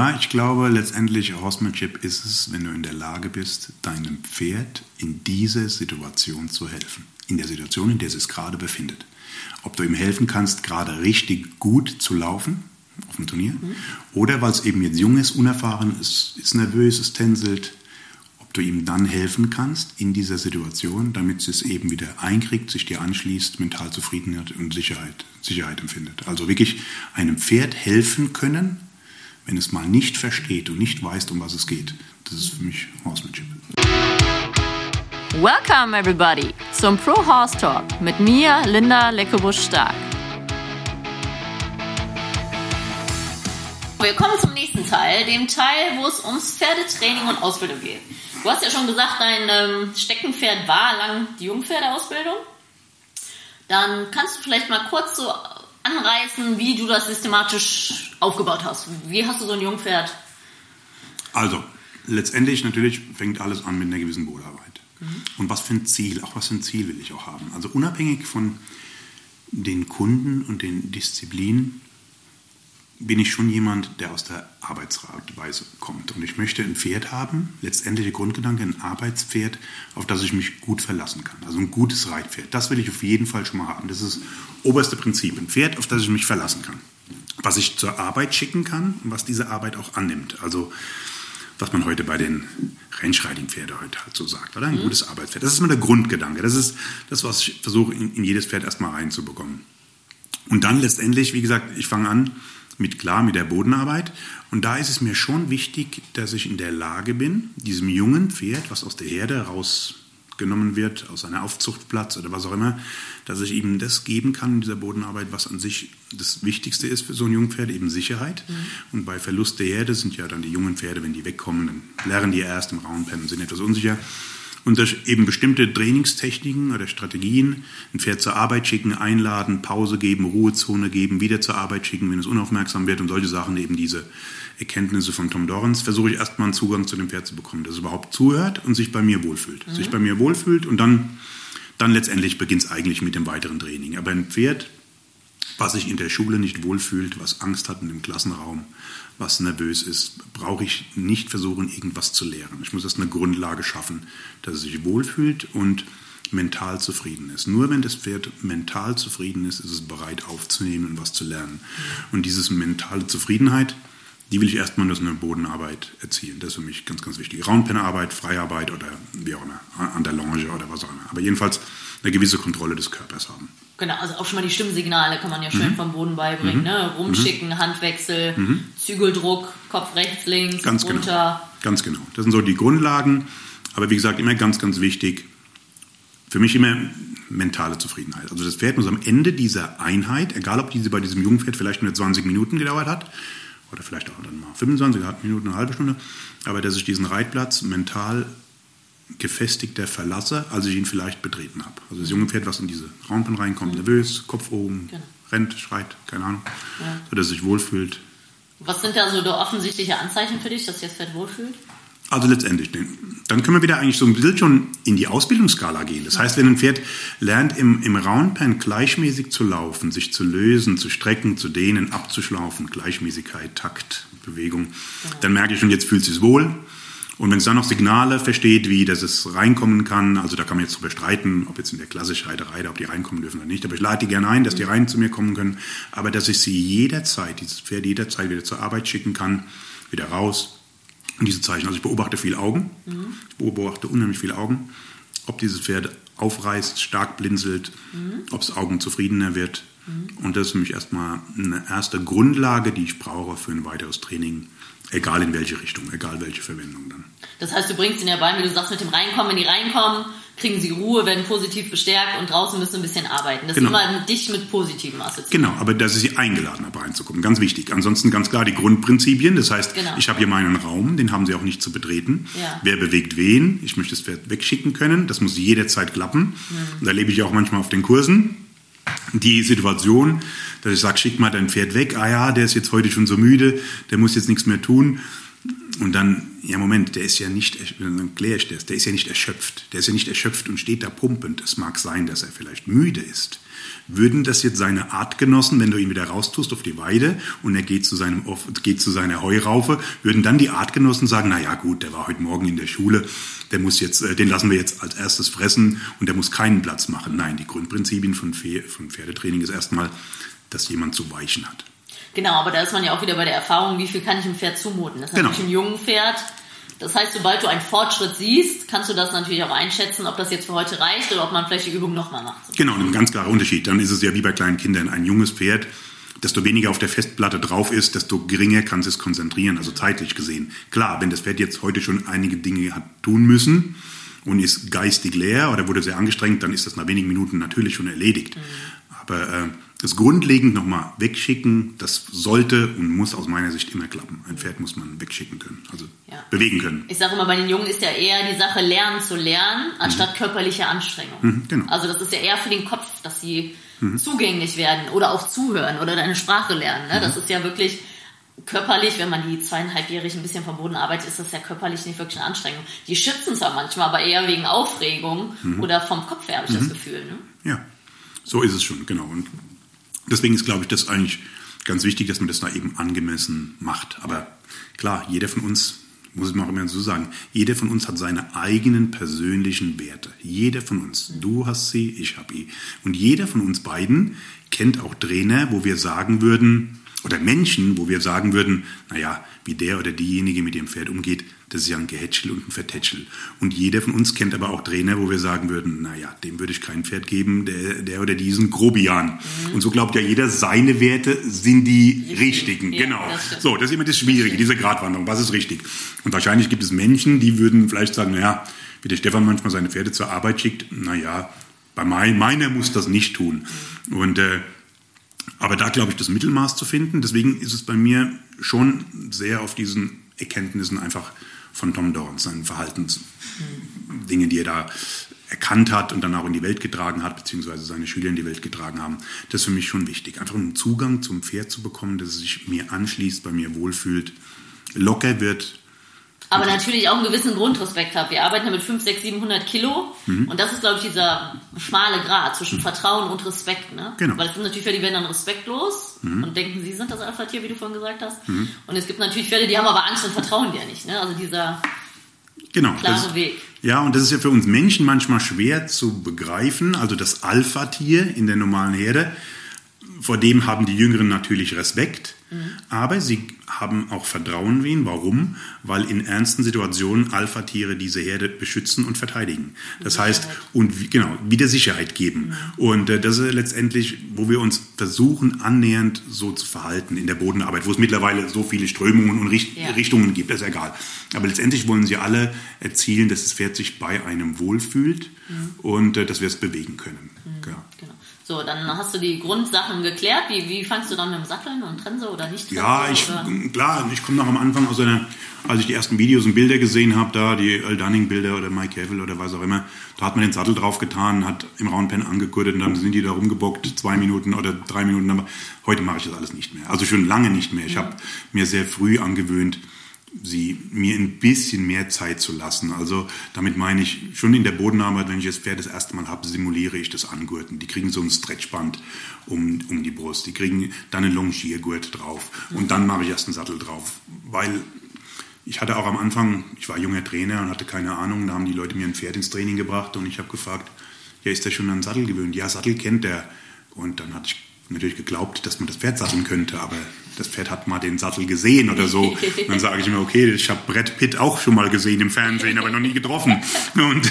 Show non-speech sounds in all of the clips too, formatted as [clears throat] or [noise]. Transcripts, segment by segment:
Ja, ich glaube, letztendlich Horsemanship ist es, wenn du in der Lage bist, deinem Pferd in dieser Situation zu helfen. In der Situation, in der es sich gerade befindet. Ob du ihm helfen kannst, gerade richtig gut zu laufen auf dem Turnier, mhm. oder weil es eben jetzt jung ist, unerfahren ist, ist nervös, es tänzelt, ob du ihm dann helfen kannst in dieser Situation, damit es eben wieder einkriegt, sich dir anschließt, mental Zufriedenheit und Sicherheit, Sicherheit empfindet. Also wirklich einem Pferd helfen können, wenn es mal nicht versteht und nicht weiß, um was es geht. Das ist für mich Horsemanship. Welcome everybody zum Pro Horse Talk mit mir, Linda Leckebusch-Stark. Wir kommen zum nächsten Teil, dem Teil, wo es ums Pferdetraining und Ausbildung geht. Du hast ja schon gesagt, dein ähm, Steckenpferd war lang die Jungpferdeausbildung. Dann kannst du vielleicht mal kurz so anreißen, wie du das systematisch aufgebaut hast. Wie hast du so ein Jungpferd? Also, letztendlich natürlich fängt alles an mit einer gewissen Bodenarbeit. Mhm. Und was für ein Ziel, auch was für ein Ziel will ich auch haben. Also unabhängig von den Kunden und den Disziplinen bin ich schon jemand, der aus der Arbeitsweise kommt. Und ich möchte ein Pferd haben, letztendlich der Grundgedanke, ein Arbeitspferd, auf das ich mich gut verlassen kann. Also ein gutes Reitpferd. Das will ich auf jeden Fall schon mal haben. Das ist das oberste Prinzip. Ein Pferd, auf das ich mich verlassen kann. Was ich zur Arbeit schicken kann und was diese Arbeit auch annimmt. Also was man heute bei den Rennschreiting-Pferden heute halt so sagt, oder? Ein mhm. gutes Arbeitspferd. Das ist immer der Grundgedanke. Das ist das, was ich versuche, in, in jedes Pferd erstmal reinzubekommen. Und dann letztendlich, wie gesagt, ich fange an, mit klar mit der Bodenarbeit. Und da ist es mir schon wichtig, dass ich in der Lage bin, diesem jungen Pferd, was aus der Herde rausgenommen wird, aus einem Aufzuchtplatz oder was auch immer, dass ich ihm das geben kann in dieser Bodenarbeit, was an sich das Wichtigste ist für so ein Jungpferd, eben Sicherheit. Mhm. Und bei Verlust der Herde sind ja dann die jungen Pferde, wenn die wegkommen, dann lernen die erst im rauen Pennen, sind etwas unsicher und durch eben bestimmte Trainingstechniken oder Strategien ein Pferd zur Arbeit schicken, einladen, Pause geben, Ruhezone geben, wieder zur Arbeit schicken, wenn es unaufmerksam wird und solche Sachen, eben diese Erkenntnisse von Tom Dorrans, versuche ich erstmal einen Zugang zu dem Pferd zu bekommen, dass es überhaupt zuhört und sich bei mir wohlfühlt. Mhm. Sich bei mir wohlfühlt und dann, dann letztendlich beginnt es eigentlich mit dem weiteren Training. Aber ein Pferd, was sich in der Schule nicht wohlfühlt, was Angst hat in dem Klassenraum, was nervös ist, brauche ich nicht versuchen, irgendwas zu lehren. Ich muss erst eine Grundlage schaffen, dass es sich wohlfühlt und mental zufrieden ist. Nur wenn das Pferd mental zufrieden ist, ist es bereit aufzunehmen und was zu lernen. Und diese mentale Zufriedenheit, die will ich erstmal durch eine Bodenarbeit erzielen. Das ist für mich ganz, ganz wichtig. Raumpennerarbeit, Freiarbeit oder wie auch immer, an der Longe oder was auch immer. Aber jedenfalls eine gewisse Kontrolle des Körpers haben. Genau, also auch schon mal die Stimmsignale kann man ja schön mhm. vom Boden beibringen. Mhm. Ne? Rumschicken, mhm. Handwechsel, mhm. Zügeldruck, Kopf rechts, links, ganz genau. runter. Genau. Ganz genau. Das sind so die Grundlagen. Aber wie gesagt, immer ganz, ganz wichtig, für mich immer mentale Zufriedenheit. Also das Pferd muss am Ende dieser Einheit, egal ob diese bei diesem Jungpferd vielleicht nur 20 Minuten gedauert hat, oder vielleicht auch dann mal 25 Minuten, eine halbe Stunde, aber dass ich diesen Reitplatz mental gefestigter verlasse, als ich ihn vielleicht betreten habe. Also das junge Pferd, was in diese Rampen reinkommt, mhm. nervös, Kopf oben, genau. rennt, schreit, keine Ahnung, ja. sodass es sich wohlfühlt. Was sind da so die offensichtliche Anzeichen für dich, dass sich das Pferd wohlfühlt? Also letztendlich, dann können wir wieder eigentlich so ein bisschen schon in die Ausbildungsskala gehen. Das heißt, wenn ein Pferd lernt, im, im Roundpen gleichmäßig zu laufen, sich zu lösen, zu strecken, zu dehnen, abzuschlaufen, Gleichmäßigkeit, Takt, Bewegung, genau. dann merke ich schon, jetzt fühlt es sich wohl. Und wenn es dann noch Signale versteht, wie dass es reinkommen kann, also da kann man jetzt drüber streiten, ob jetzt in der klassischen Reiterei, ob die reinkommen dürfen oder nicht, aber ich lade die gerne ein, dass die rein zu mir kommen können, aber dass ich sie jederzeit, dieses Pferd jederzeit wieder zur Arbeit schicken kann, wieder raus. Und diese Zeichen, also ich beobachte viel Augen, mhm. ich beobachte unheimlich viele Augen, ob dieses Pferd aufreißt, stark blinzelt, mhm. ob es Augen zufriedener wird. Mhm. Und das ist für mich erstmal eine erste Grundlage, die ich brauche für ein weiteres Training Egal in welche Richtung, egal welche Verwendung dann. Das heißt, du bringst ihn ja bei, wie du sagst, mit dem Reinkommen, wenn die reinkommen, kriegen sie Ruhe, werden positiv bestärkt und draußen müssen ein bisschen arbeiten. Das genau. ist immer dich mit positiven assoziiert. Genau, aber dass ich sie eingeladen habe, reinzukommen, ganz wichtig. Ansonsten ganz klar die Grundprinzipien. Das heißt, genau. ich habe hier meinen Raum, den haben sie auch nicht zu betreten. Ja. Wer bewegt wen? Ich möchte das Pferd wegschicken können. Das muss jederzeit klappen. Mhm. Da lebe ich auch manchmal auf den Kursen. Die Situation, dass ich sage, schick mal dein Pferd weg. Ah ja, der ist jetzt heute schon so müde, der muss jetzt nichts mehr tun. Und dann, ja Moment, der ist ja nicht, dann kläre ich das, der ist ja nicht erschöpft. Der ist ja nicht erschöpft und steht da pumpend. Es mag sein, dass er vielleicht müde ist. Würden das jetzt seine Artgenossen, wenn du ihn wieder raustust auf die Weide und er geht zu, seinem, geht zu seiner Heuraufe, würden dann die Artgenossen sagen, na ja gut, der war heute Morgen in der Schule, der muss jetzt, äh, den lassen wir jetzt als erstes fressen und der muss keinen Platz machen. Nein, die Grundprinzipien von Pferdetraining ist erstmal, dass jemand zu weichen hat. Genau, aber da ist man ja auch wieder bei der Erfahrung, wie viel kann ich einem Pferd zumuten. Das ist genau. natürlich ein jungen Pferd. Das heißt, sobald du einen Fortschritt siehst, kannst du das natürlich auch einschätzen, ob das jetzt für heute reicht oder ob man vielleicht die Übung nochmal macht. Genau, ein ganz klarer Unterschied. Dann ist es ja wie bei kleinen Kindern. Ein junges Pferd, desto weniger auf der Festplatte drauf ist, desto geringer kann es konzentrieren, also zeitlich gesehen. Klar, wenn das Pferd jetzt heute schon einige Dinge hat tun müssen und ist geistig leer oder wurde sehr angestrengt, dann ist das nach wenigen Minuten natürlich schon erledigt. Mhm. Aber äh, das grundlegend nochmal wegschicken, das sollte und muss aus meiner Sicht immer klappen. Ein Pferd muss man wegschicken können, also ja. bewegen können. Ich sage immer, bei den Jungen ist ja eher die Sache, lernen zu lernen, anstatt mhm. körperliche Anstrengung. Mhm, genau. Also das ist ja eher für den Kopf, dass sie mhm. zugänglich werden oder auch zuhören oder deine Sprache lernen. Ne? Das mhm. ist ja wirklich körperlich, wenn man die zweieinhalbjährig ein bisschen vom Boden arbeitet, ist das ja körperlich nicht wirklich eine Anstrengung. Die schützen zwar manchmal, aber eher wegen Aufregung mhm. oder vom Kopf her, habe ich das mhm. Gefühl. Ne? Ja, so ist es schon, genau. Und Deswegen ist, glaube ich, das eigentlich ganz wichtig, dass man das da eben angemessen macht. Aber klar, jeder von uns, muss ich mal immer so sagen, jeder von uns hat seine eigenen persönlichen Werte. Jeder von uns. Du hast sie, ich habe sie. Und jeder von uns beiden kennt auch Trainer, wo wir sagen würden, oder Menschen, wo wir sagen würden, naja, wie der oder diejenige mit dem Pferd umgeht, das ist ja ein Gehätschel und ein Vertätschel. Und jeder von uns kennt aber auch Trainer, wo wir sagen würden, naja, dem würde ich kein Pferd geben, der, der oder diesen Grobian. Mhm. Und so glaubt ja jeder, seine Werte sind die richtig. richtigen. Ja, genau. Das so, das ist immer das Schwierige, diese Gratwanderung. Was ist richtig? Und wahrscheinlich gibt es Menschen, die würden vielleicht sagen, naja, wie der Stefan manchmal seine Pferde zur Arbeit schickt, naja, bei mein, meiner muss das nicht tun. Mhm. Und äh, aber da glaube ich, das Mittelmaß zu finden. Deswegen ist es bei mir schon sehr auf diesen Erkenntnissen einfach von Tom Dorns, seinen Verhaltensdinge, die er da erkannt hat und dann auch in die Welt getragen hat, beziehungsweise seine Schüler in die Welt getragen haben. Das ist für mich schon wichtig. Einfach einen Zugang zum Pferd zu bekommen, dass es sich mir anschließt, bei mir wohlfühlt, locker wird, aber natürlich auch einen gewissen Grundrespekt habe. Wir arbeiten ja mit 5, 6, 700 Kilo mhm. und das ist, glaube ich, dieser schmale Grad zwischen mhm. Vertrauen und Respekt. Ne? Genau. Weil es gibt natürlich Pferde, die werden dann respektlos mhm. und denken, sie sind das Alpha-Tier, wie du vorhin gesagt hast. Mhm. Und es gibt natürlich Pferde, die haben aber Angst und vertrauen dir nicht. Ne? Also dieser genau, klare das, Weg. Ja, und das ist ja für uns Menschen manchmal schwer zu begreifen. Also das Alpha-Tier in der normalen Herde, vor dem haben die Jüngeren natürlich Respekt. Mhm. Aber sie haben auch Vertrauen in ihn. Warum? Weil in ernsten Situationen Alpha-Tiere diese Herde beschützen und verteidigen. Das heißt, und genau, wieder Sicherheit geben. Mhm. Und äh, das ist letztendlich, wo wir uns versuchen, annähernd so zu verhalten in der Bodenarbeit, wo es mittlerweile so viele Strömungen und Richt ja. Richtungen gibt, das ist egal. Aber letztendlich wollen sie alle erzielen, dass das Pferd sich bei einem wohlfühlt mhm. und äh, dass wir es bewegen können. Mhm. Genau. genau. So, dann hast du die Grundsachen geklärt. Wie, wie fangst du dann mit dem Satteln und Trense oder nicht? Trense, ja, ich, oder? klar, ich komme noch am Anfang aus einer, als ich die ersten Videos und Bilder gesehen habe, da die Earl Dunning Bilder oder Mike Cavill oder was auch immer, da hat man den Sattel drauf getan, hat im Roundpen angekürtet und dann sind die da rumgebockt, zwei Minuten oder drei Minuten. Aber heute mache ich das alles nicht mehr. Also schon lange nicht mehr. Ich mhm. habe mir sehr früh angewöhnt, sie mir ein bisschen mehr Zeit zu lassen. Also damit meine ich, schon in der Bodenarbeit, wenn ich das Pferd das erste Mal habe, simuliere ich das Angurten. Die kriegen so ein Stretchband um, um die Brust. Die kriegen dann einen Longiergurt drauf. Und dann mache ich erst einen Sattel drauf. Weil ich hatte auch am Anfang, ich war junger Trainer und hatte keine Ahnung, da haben die Leute mir ein Pferd ins Training gebracht und ich habe gefragt, ja, ist der schon an Sattel gewöhnt? Ja, Sattel kennt er. Und dann hatte ich natürlich geglaubt, dass man das Pferd satteln könnte, aber das Pferd hat mal den Sattel gesehen oder so. Und [laughs] dann sage ich mir, okay, ich habe Brett Pitt auch schon mal gesehen im Fernsehen, aber noch nie getroffen. Und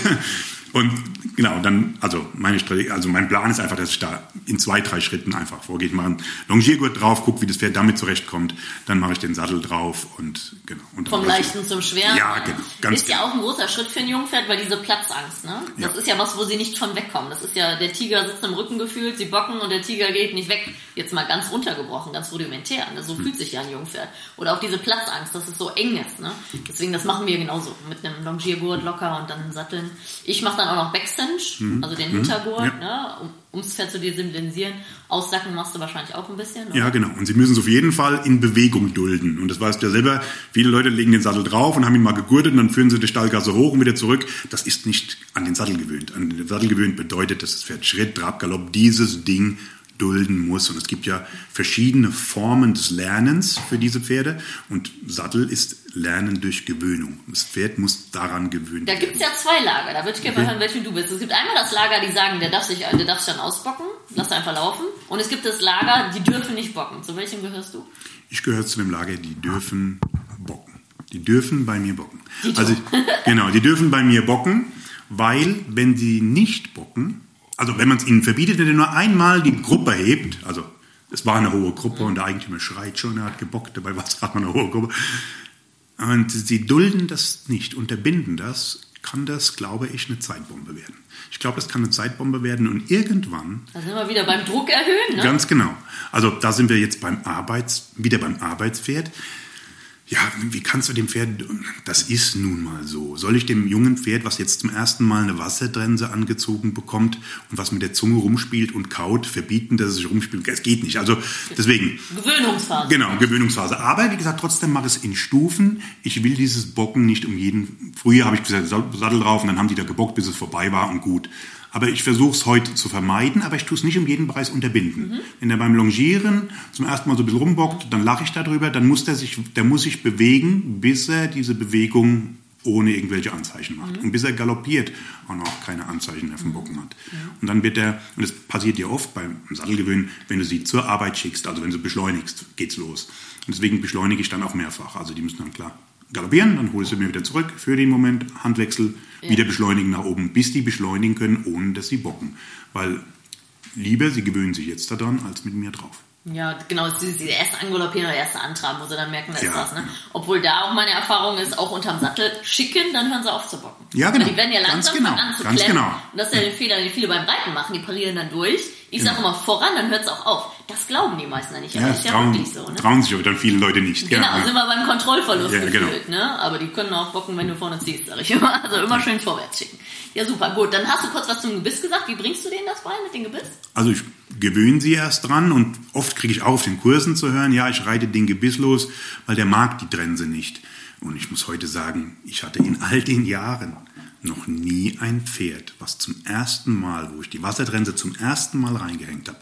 und genau, dann, also meine Strategie, also mein Plan ist einfach, dass ich da in zwei, drei Schritten einfach vorgehe. Ich mache einen Longiergurt drauf, gucke, wie das Pferd damit zurechtkommt, dann mache ich den Sattel drauf und genau. Und Vom Leichten zum Schweren. Ja, genau. Ganz ist ja auch ein großer Schritt für ein Jungpferd, weil diese Platzangst, ne? Das ja. ist ja was, wo sie nicht von wegkommen. Das ist ja, der Tiger sitzt im Rücken gefühlt, sie bocken und der Tiger geht nicht weg. Jetzt mal ganz runtergebrochen, ganz rudimentär. Ne? So hm. fühlt sich ja ein Jungpferd. Oder auch diese Platzangst, dass es so eng ist, ne? Deswegen, das machen wir genauso. Mit einem Longiergurt locker und dann satteln. Ich mache dann auch noch Backstand Cinch, also den Hintergurt, ne, um, Pferd zu desensibilisieren. Aussacken machst du wahrscheinlich auch ein bisschen. Oder? Ja, genau. Und sie müssen es auf jeden Fall in Bewegung dulden. Und das weißt du ja selber, viele Leute legen den Sattel drauf und haben ihn mal gegurtet und dann führen sie die Stallgasse hoch und wieder zurück. Das ist nicht an den Sattel gewöhnt. An den Sattel gewöhnt bedeutet, dass das Pferd Schritt, Trab, Galopp dieses Ding dulden muss. Und es gibt ja verschiedene Formen des Lernens für diese Pferde. Und Sattel ist Lernen durch Gewöhnung. Das Pferd muss daran gewöhnt Da gibt es ja zwei Lager. Da würde ich gerne mal hören, welchen du bist. Es gibt einmal das Lager, die sagen, der darf sich, der darf sich dann ausbocken, lass einfach laufen. Und es gibt das Lager, die dürfen nicht bocken. Zu welchem gehörst du? Ich gehöre zu dem Lager, die dürfen bocken. Die dürfen bei mir bocken. Die Also, genau, die dürfen bei mir bocken, weil wenn sie nicht bocken, also wenn man es ihnen verbietet, wenn er nur einmal die Gruppe hebt, also es war eine hohe Gruppe und der Eigentümer schreit schon, er hat gebockt, dabei war es gerade mal eine hohe Gruppe. Und sie dulden das nicht, unterbinden das, kann das, glaube ich, eine Zeitbombe werden. Ich glaube, das kann eine Zeitbombe werden und irgendwann Da sind wir wieder beim Druck erhöhen, ne? Ganz genau. Also da sind wir jetzt beim Arbeits, wieder beim Arbeitspferd. Ja, wie kannst du dem Pferd, das ist nun mal so. Soll ich dem jungen Pferd, was jetzt zum ersten Mal eine Wassertrense angezogen bekommt und was mit der Zunge rumspielt und kaut, verbieten, dass es sich rumspielt? Es geht nicht. Also deswegen, Gewöhnungsphase. Genau, Gewöhnungsphase. Aber wie gesagt, trotzdem mache ich es in Stufen. Ich will dieses Bocken nicht um jeden. Früher habe ich gesagt, Sattel drauf und dann haben die da gebockt, bis es vorbei war und gut. Aber ich versuche es heute zu vermeiden, aber ich tue es nicht um jeden Preis unterbinden. Wenn er beim Longieren zum ersten Mal so ein bisschen rumbockt, dann lache ich darüber, dann muss der sich, der muss sich bewegen, bis er diese Bewegung ohne irgendwelche Anzeichen macht. Und bis er galoppiert auch noch keine Anzeichen mehr vom Bocken hat. Und dann wird er, und das passiert dir oft beim Sattelgewöhnen, wenn du sie zur Arbeit schickst, also wenn du beschleunigst, geht's los. Und deswegen beschleunige ich dann auch mehrfach. Also die müssen dann klar galoppieren, dann holst du mir wieder zurück für den Moment, Handwechsel, wieder beschleunigen nach oben, bis die beschleunigen können, ohne dass sie bocken. Weil lieber, sie gewöhnen sich jetzt daran, als mit mir drauf. Ja, genau, das ist die erste Angaloppieren oder erste Antraben, wo sie dann merken, da ist Ja. was. Ne? Obwohl da auch meine Erfahrung ist, auch unterm Sattel schicken, dann hören sie auf zu bocken. Ja, genau. Weil die werden ja Ganz langsam genau. fangen an zu Ganz genau. Und das ist ja der Fehler, den viele beim Reiten machen, die parieren dann durch. Ich sage Genau. immer voran, dann hört es auch auf. Das glauben die meisten ja nicht, aber Ja, ist ja trauen, wirklich so. Ne? trauen sich aber dann viele Leute nicht. Genau, ja. sind wir beim Kontrollverlust Ja, genau. gefühlt, ne? Aber die können auch bocken, wenn du vorne ziehst, sag ich immer. Also immer schön vorwärts schicken. Ja, super, gut. Dann hast du kurz was zum Gebiss gesagt. Wie bringst du denen das bei mit dem Gebiss? Also ich gewöhne sie erst dran und oft kriege ich auch auf den Kursen zu hören, ja, ich reite den Gebiss los, weil der mag die Trense nicht. Und ich muss heute sagen, ich hatte in [laughs] all den Jahren noch nie ein Pferd, was zum ersten Mal, wo ich die Wassertrense zum ersten Mal reingehängt habe,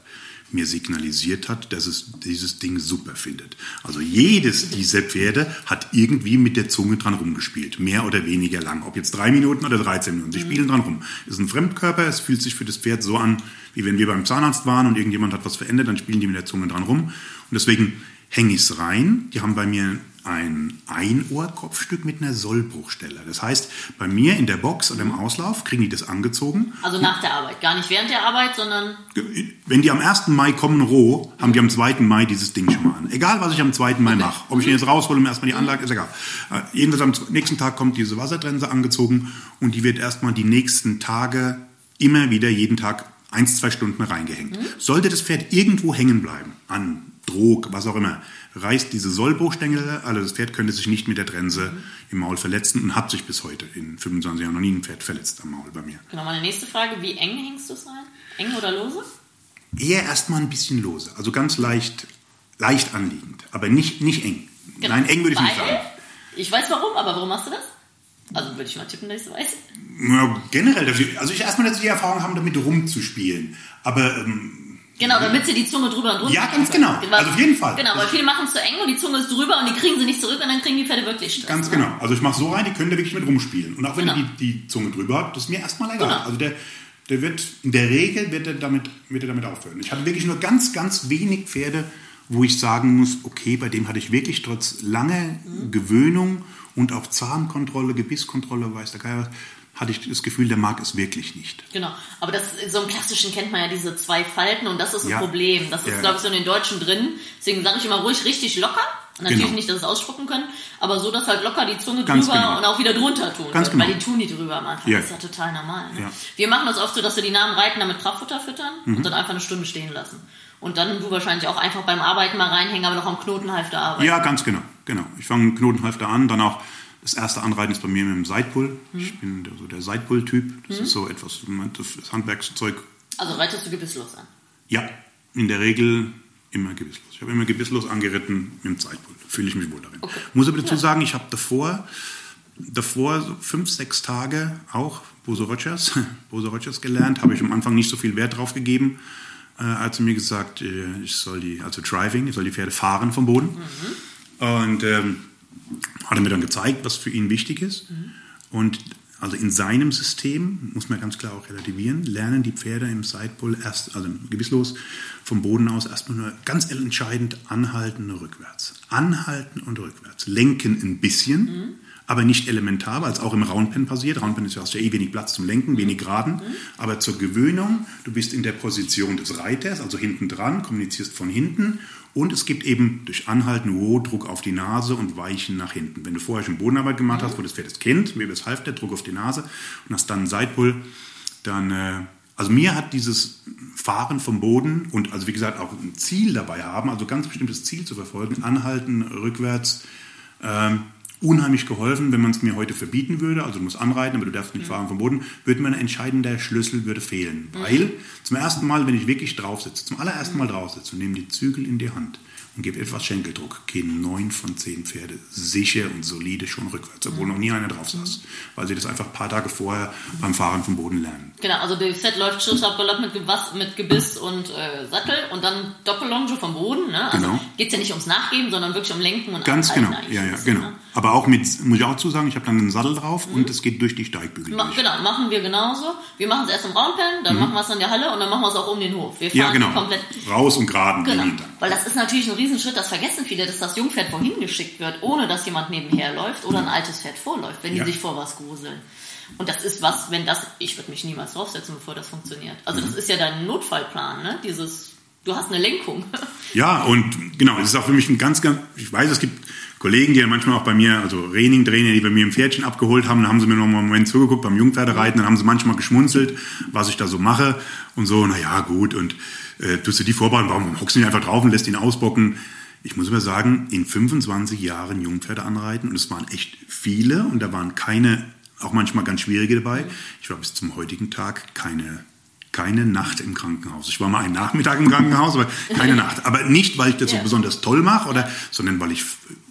mir signalisiert hat, dass es dieses Ding super findet. Also jedes dieser Pferde hat irgendwie mit der Zunge dran rumgespielt, mehr oder weniger lang. Ob jetzt drei Minuten oder 13 Minuten, sie spielen dran rum. Es ist ein Fremdkörper, es fühlt sich für das Pferd so an, wie wenn wir beim Zahnarzt waren und irgendjemand hat was verändert, dann spielen die mit der Zunge dran rum. Und deswegen hänge ich es rein. Die haben bei mir ein Einohrkopfstück mit einer Sollbruchstelle. Das heißt, bei mir in der Box oder im Auslauf kriegen die das angezogen. Also nach der Arbeit. Gar nicht während der Arbeit, sondern Wenn die am 1. Mai kommen roh, haben die am 2. Mai dieses Ding schon mal an. Egal, was ich am 2. Mai mache. Ob ich den jetzt raushole und mir erstmal die Anlage, ist egal. Äh, jedenfalls am nächsten Tag kommt diese Wassertrense angezogen und die wird erstmal die nächsten Tage immer wieder jeden Tag eins, zwei Stunden reingehängt. Sollte das Pferd irgendwo hängen bleiben, an Drog, was auch immer, reißt diese Sollbruchstängel, also das Pferd könnte sich nicht mit der Trense im Maul verletzen und hat sich bis heute in 25 Jahren noch nie ein Pferd verletzt am Maul bei mir. Genau, meine nächste Frage, wie eng hängst du es rein? Eng oder lose? Eher erstmal ein bisschen lose, also ganz leicht, leicht anliegend, aber nicht, nicht eng. Genau. Nein, eng würde ich nicht Weil- sagen. Ich weiß warum, aber warum machst du das? Also würde ich mal tippen, dass ich es weiß. Ja, generell, also ich erstmal, dass ich die Erfahrung haben, damit rumzuspielen. Aber ähm, Genau, damit sie die Zunge drüber und drunter Ja, ganz genau. Also auf jeden Fall. Genau, weil viele machen es zu eng und die Zunge ist drüber und die kriegen sie nicht zurück und dann kriegen die Pferde wirklich Stress. ganz ne? genau. Also ich mache so rein, die können da wirklich mit rumspielen. Und auch wenn Genau. die die Zunge drüber hat, das ist mir erstmal egal. Genau. Also der, der wird, in der Regel wird er, damit, wird er damit aufhören. Ich hatte wirklich nur ganz, ganz wenig Pferde, wo ich sagen muss, okay, bei dem hatte ich wirklich trotz langer Mhm. Gewöhnung und auch Zahnkontrolle, Gebisskontrolle, weiß der Geier was, hatte ich das Gefühl, der mag es wirklich nicht. Genau, aber das, so im Klassischen kennt man ja diese zwei Falten und das ist ein Ja. Problem. Das ist, Ja. glaube ich, so in den Deutschen drin. Deswegen sage ich immer ruhig richtig locker. Natürlich Genau. nicht, dass es ausspucken können, aber so, dass halt locker die Zunge Ganz drüber genau. und auch wieder drunter tun. Ganz Weil genau. die tun die drüber am Anfang. Ja. Das ist ja total normal. Ne? Ja. Wir machen das oft so, dass wir die Namen reiten, damit Kraftfutter füttern Mhm. und dann einfach eine Stunde stehen lassen. Und dann du wahrscheinlich auch einfach beim Arbeiten mal reinhängen, aber noch am Knotenhalfter arbeiten. Ja, ganz genau, genau. Ich fange Knotenhalfter an, dann auch, Das erste Anreiten ist bei mir mit dem Seitpull. Ich bin der, so der Seitpull-Typ. Das ist so etwas, das Handwerkszeug. Also reitest du gebisslos an? Ja, in der Regel immer gebisslos. Ich habe immer gebisslos angeritten mit dem Seitpull. Fühle ich mich wohl darin. Okay. Muss aber dazu Ja. sagen, ich habe davor, davor so fünf, sechs Tage auch Boso Rogers, [laughs] Boso Rogers gelernt. Habe ich am Anfang nicht so viel Wert drauf gegeben. Äh, als er mir gesagt, äh, ich soll die, also Driving, ich soll die Pferde fahren vom Boden. Und ähm, hat er mir dann gezeigt, was für ihn wichtig ist. Und also in seinem System, muss man ganz klar auch relativieren, lernen die Pferde im Sidepull erst, also gewisslos vom Boden aus erstmal nur ganz entscheidend anhalten und rückwärts. Anhalten und rückwärts. Lenken ein bisschen, aber nicht elementar, weil es auch im Roundpen passiert. Roundpen ist ja, hast ja eh wenig Platz zum Lenken, wenig Geraden. Aber zur Gewöhnung, du bist in der Position des Reiters, also hinten dran, kommunizierst von hinten und es gibt eben durch Anhalten, wow, Druck auf die Nase und Weichen nach hinten. Wenn du vorher schon Bodenarbeit gemacht hast, wo das Pferd es kennt, mir das half der Druck auf die Nase und hast dann einen Seitpull, dann, äh, also mir hat dieses Fahren vom Boden und also wie gesagt auch ein Ziel dabei haben, also ganz bestimmtes Ziel zu verfolgen, anhalten, rückwärts, ähm, unheimlich geholfen, wenn man es mir heute verbieten würde, also du musst anreiten, aber du darfst nicht fahren vom Boden, würde mir ein entscheidender Schlüssel würde fehlen. Weil zum ersten Mal, wenn ich wirklich drauf sitze, zum allerersten Mal drauf sitze und nehme die Zügel in die Hand und gebe etwas Schenkeldruck, gehen neun von zehn Pferde sicher und solide schon rückwärts, obwohl noch nie einer drauf saß, weil sie das einfach ein paar Tage vorher beim Fahren vom Boden lernen. Genau, also der Set läuft Schritt Galopp mit, mit Gebiss und äh, Sattel und dann Doppellonge vom Boden. Ne? Also Genau. geht's ja nicht ums Nachgeben, sondern wirklich um Lenken und Ganz genau, ja, ja, genau. ne? Aber auch mit, muss ich auch zusagen, ich habe dann einen Sattel drauf und es geht durch die Steigbügel Ma durch. genau, machen wir genauso. Wir machen es erst im Raumpen, dann machen wir es in der Halle und dann machen wir es auch um den Hof. Wir fahren Mhm. Ja, genau. komplett Raus und geraden Genau, weil das ist natürlich ein Riesenschritt, das vergessen viele, dass das Jungpferd vorhin geschickt wird, ohne dass jemand nebenher läuft oder ein altes Pferd vorläuft, wenn Ja. die sich vor was gruseln. Und das ist was, wenn das, ich würde mich niemals draufsetzen, bevor das funktioniert. Also Mhm. das ist ja dein Notfallplan, ne? Dieses, du hast eine Lenkung. [laughs] Ja, und genau, es ist auch für mich ein ganz, ganz, ich weiß, es gibt Kollegen, die ja manchmal auch bei mir, also Training-Trainer, die bei mir ein Pferdchen abgeholt haben, dann haben sie mir noch mal einen Moment zugeguckt beim Jungpferdereiten, dann haben sie manchmal geschmunzelt, was ich da so mache und so, naja, gut, und äh, tust du die vorbereiten, warum hockst du nicht einfach drauf und lässt ihn ausbocken? Ich muss aber sagen, in 25 Jahren Jungpferde anreiten, und es waren echt viele, und da waren keine, auch manchmal ganz schwierige dabei, ich war bis zum heutigen Tag keine keine Nacht im Krankenhaus. Ich war mal einen Nachmittag im Krankenhaus, aber keine [laughs] Nacht. Aber nicht, weil ich das so besonders toll mache, oder, sondern weil ich